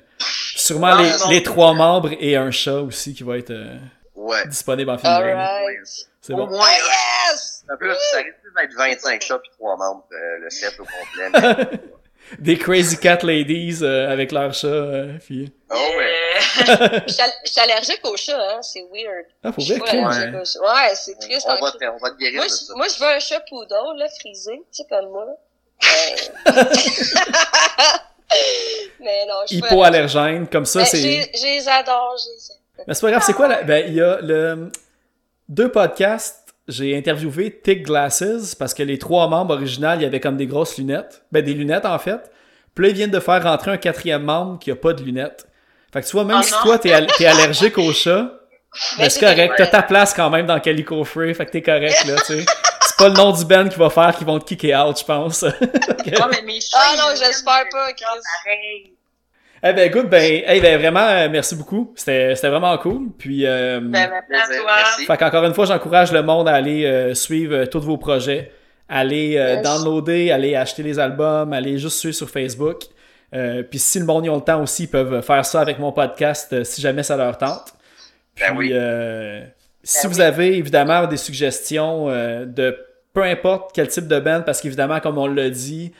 Sûrement Non, les, non. les trois membres et un chat aussi qui va être euh, Ouais. disponible en figurine. Alright. C'est Au bon. moins, Ah, yes! En plus, ça risque d'être 25 chats puis 3 membres, euh, le set au complet. mais- [laughs] Des Crazy Cat Ladies euh, avec leur chat. euh, puis... Oh ouais. euh, [laughs] Je suis al- je suis allergique aux chats, hein, c'est weird. Ah, Je que- allergique Ouais. aux chats. Ouais, c'est triste. On va, te, on va te guérir Moi, de je, ça. moi, je veux un chat poodle, là, frisé, tu sais, comme moi. Ouais. [laughs] Mais non, je. Hypoallergène, comme ça, c'est. j'ai- Je les adore, je les aime. Mais c'est pas grave, c'est quoi la... Ben, il y a le... deux podcasts. J'ai interviewé Tick Glasses parce que les trois membres originaux, il y avait comme des grosses lunettes. Ben, des lunettes, en fait. Puis là, ils viennent de faire rentrer un quatrième membre qui a pas de lunettes. Fait que tu vois, même Oh si non. toi, t'es, al- t'es allergique au chat, [laughs] ben, c'est correct. T'as ta place quand même dans Calico Free, fait que t'es correct, là, tu sais. C'est pas le nom du band qui va faire qu'ils vont te kicker out, je pense. [laughs] ouais, mais mes chats, Ah non, j'espère pas, c'est Chris. Eh ben, écoute, ben, hey, ben, vraiment, euh, merci beaucoup. C'était, c'était vraiment cool. Puis, euh, Ben, toi. Fait qu'encore une fois, j'encourage le monde à aller euh, suivre euh, tous vos projets, aller euh, Yes. downloader, aller acheter les albums, aller juste suivre sur Facebook. Euh, puis si le monde y a le temps aussi, ils peuvent faire ça avec mon podcast euh, si jamais ça leur tente. Puis Ben oui. euh, si Ben vous oui. avez évidemment des suggestions euh, de peu importe quel type de band, parce qu'évidemment, comme on l'a dit,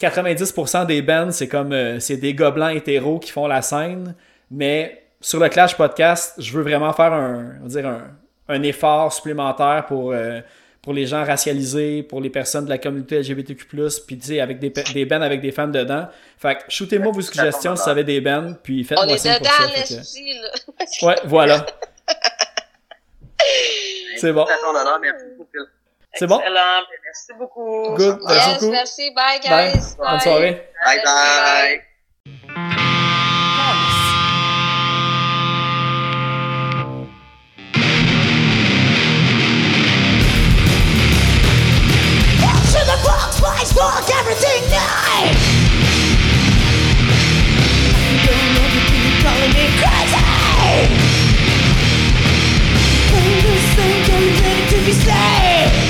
90% des bands, c'est comme euh, c'est des gobelins hétéros qui font la scène, mais sur le Clash Podcast, je veux vraiment faire un, on va dire un, un effort supplémentaire pour, euh, pour les gens racialisés, pour les personnes de la communauté LGBTQ+, puis tu sais, avec des, des bands avec des femmes dedans. Fait que shootez-moi vos suggestions si vous avez des bands, puis On faites-moi est signe pour dedans, ça. que- là. Ouais, voilà. [laughs] C'est bon. C'est à ton honneur, merci beaucoup, Phil. C'est bon? Excellent. Ben, Merci beaucoup. Good. Merci Yes, beaucoup. merci. Bye, Bye. guys. Bonne soirée. Bye bye. To the box, boys, walk everything night. Doing everything, calling me crazy. Playing the same game, ready to be saved.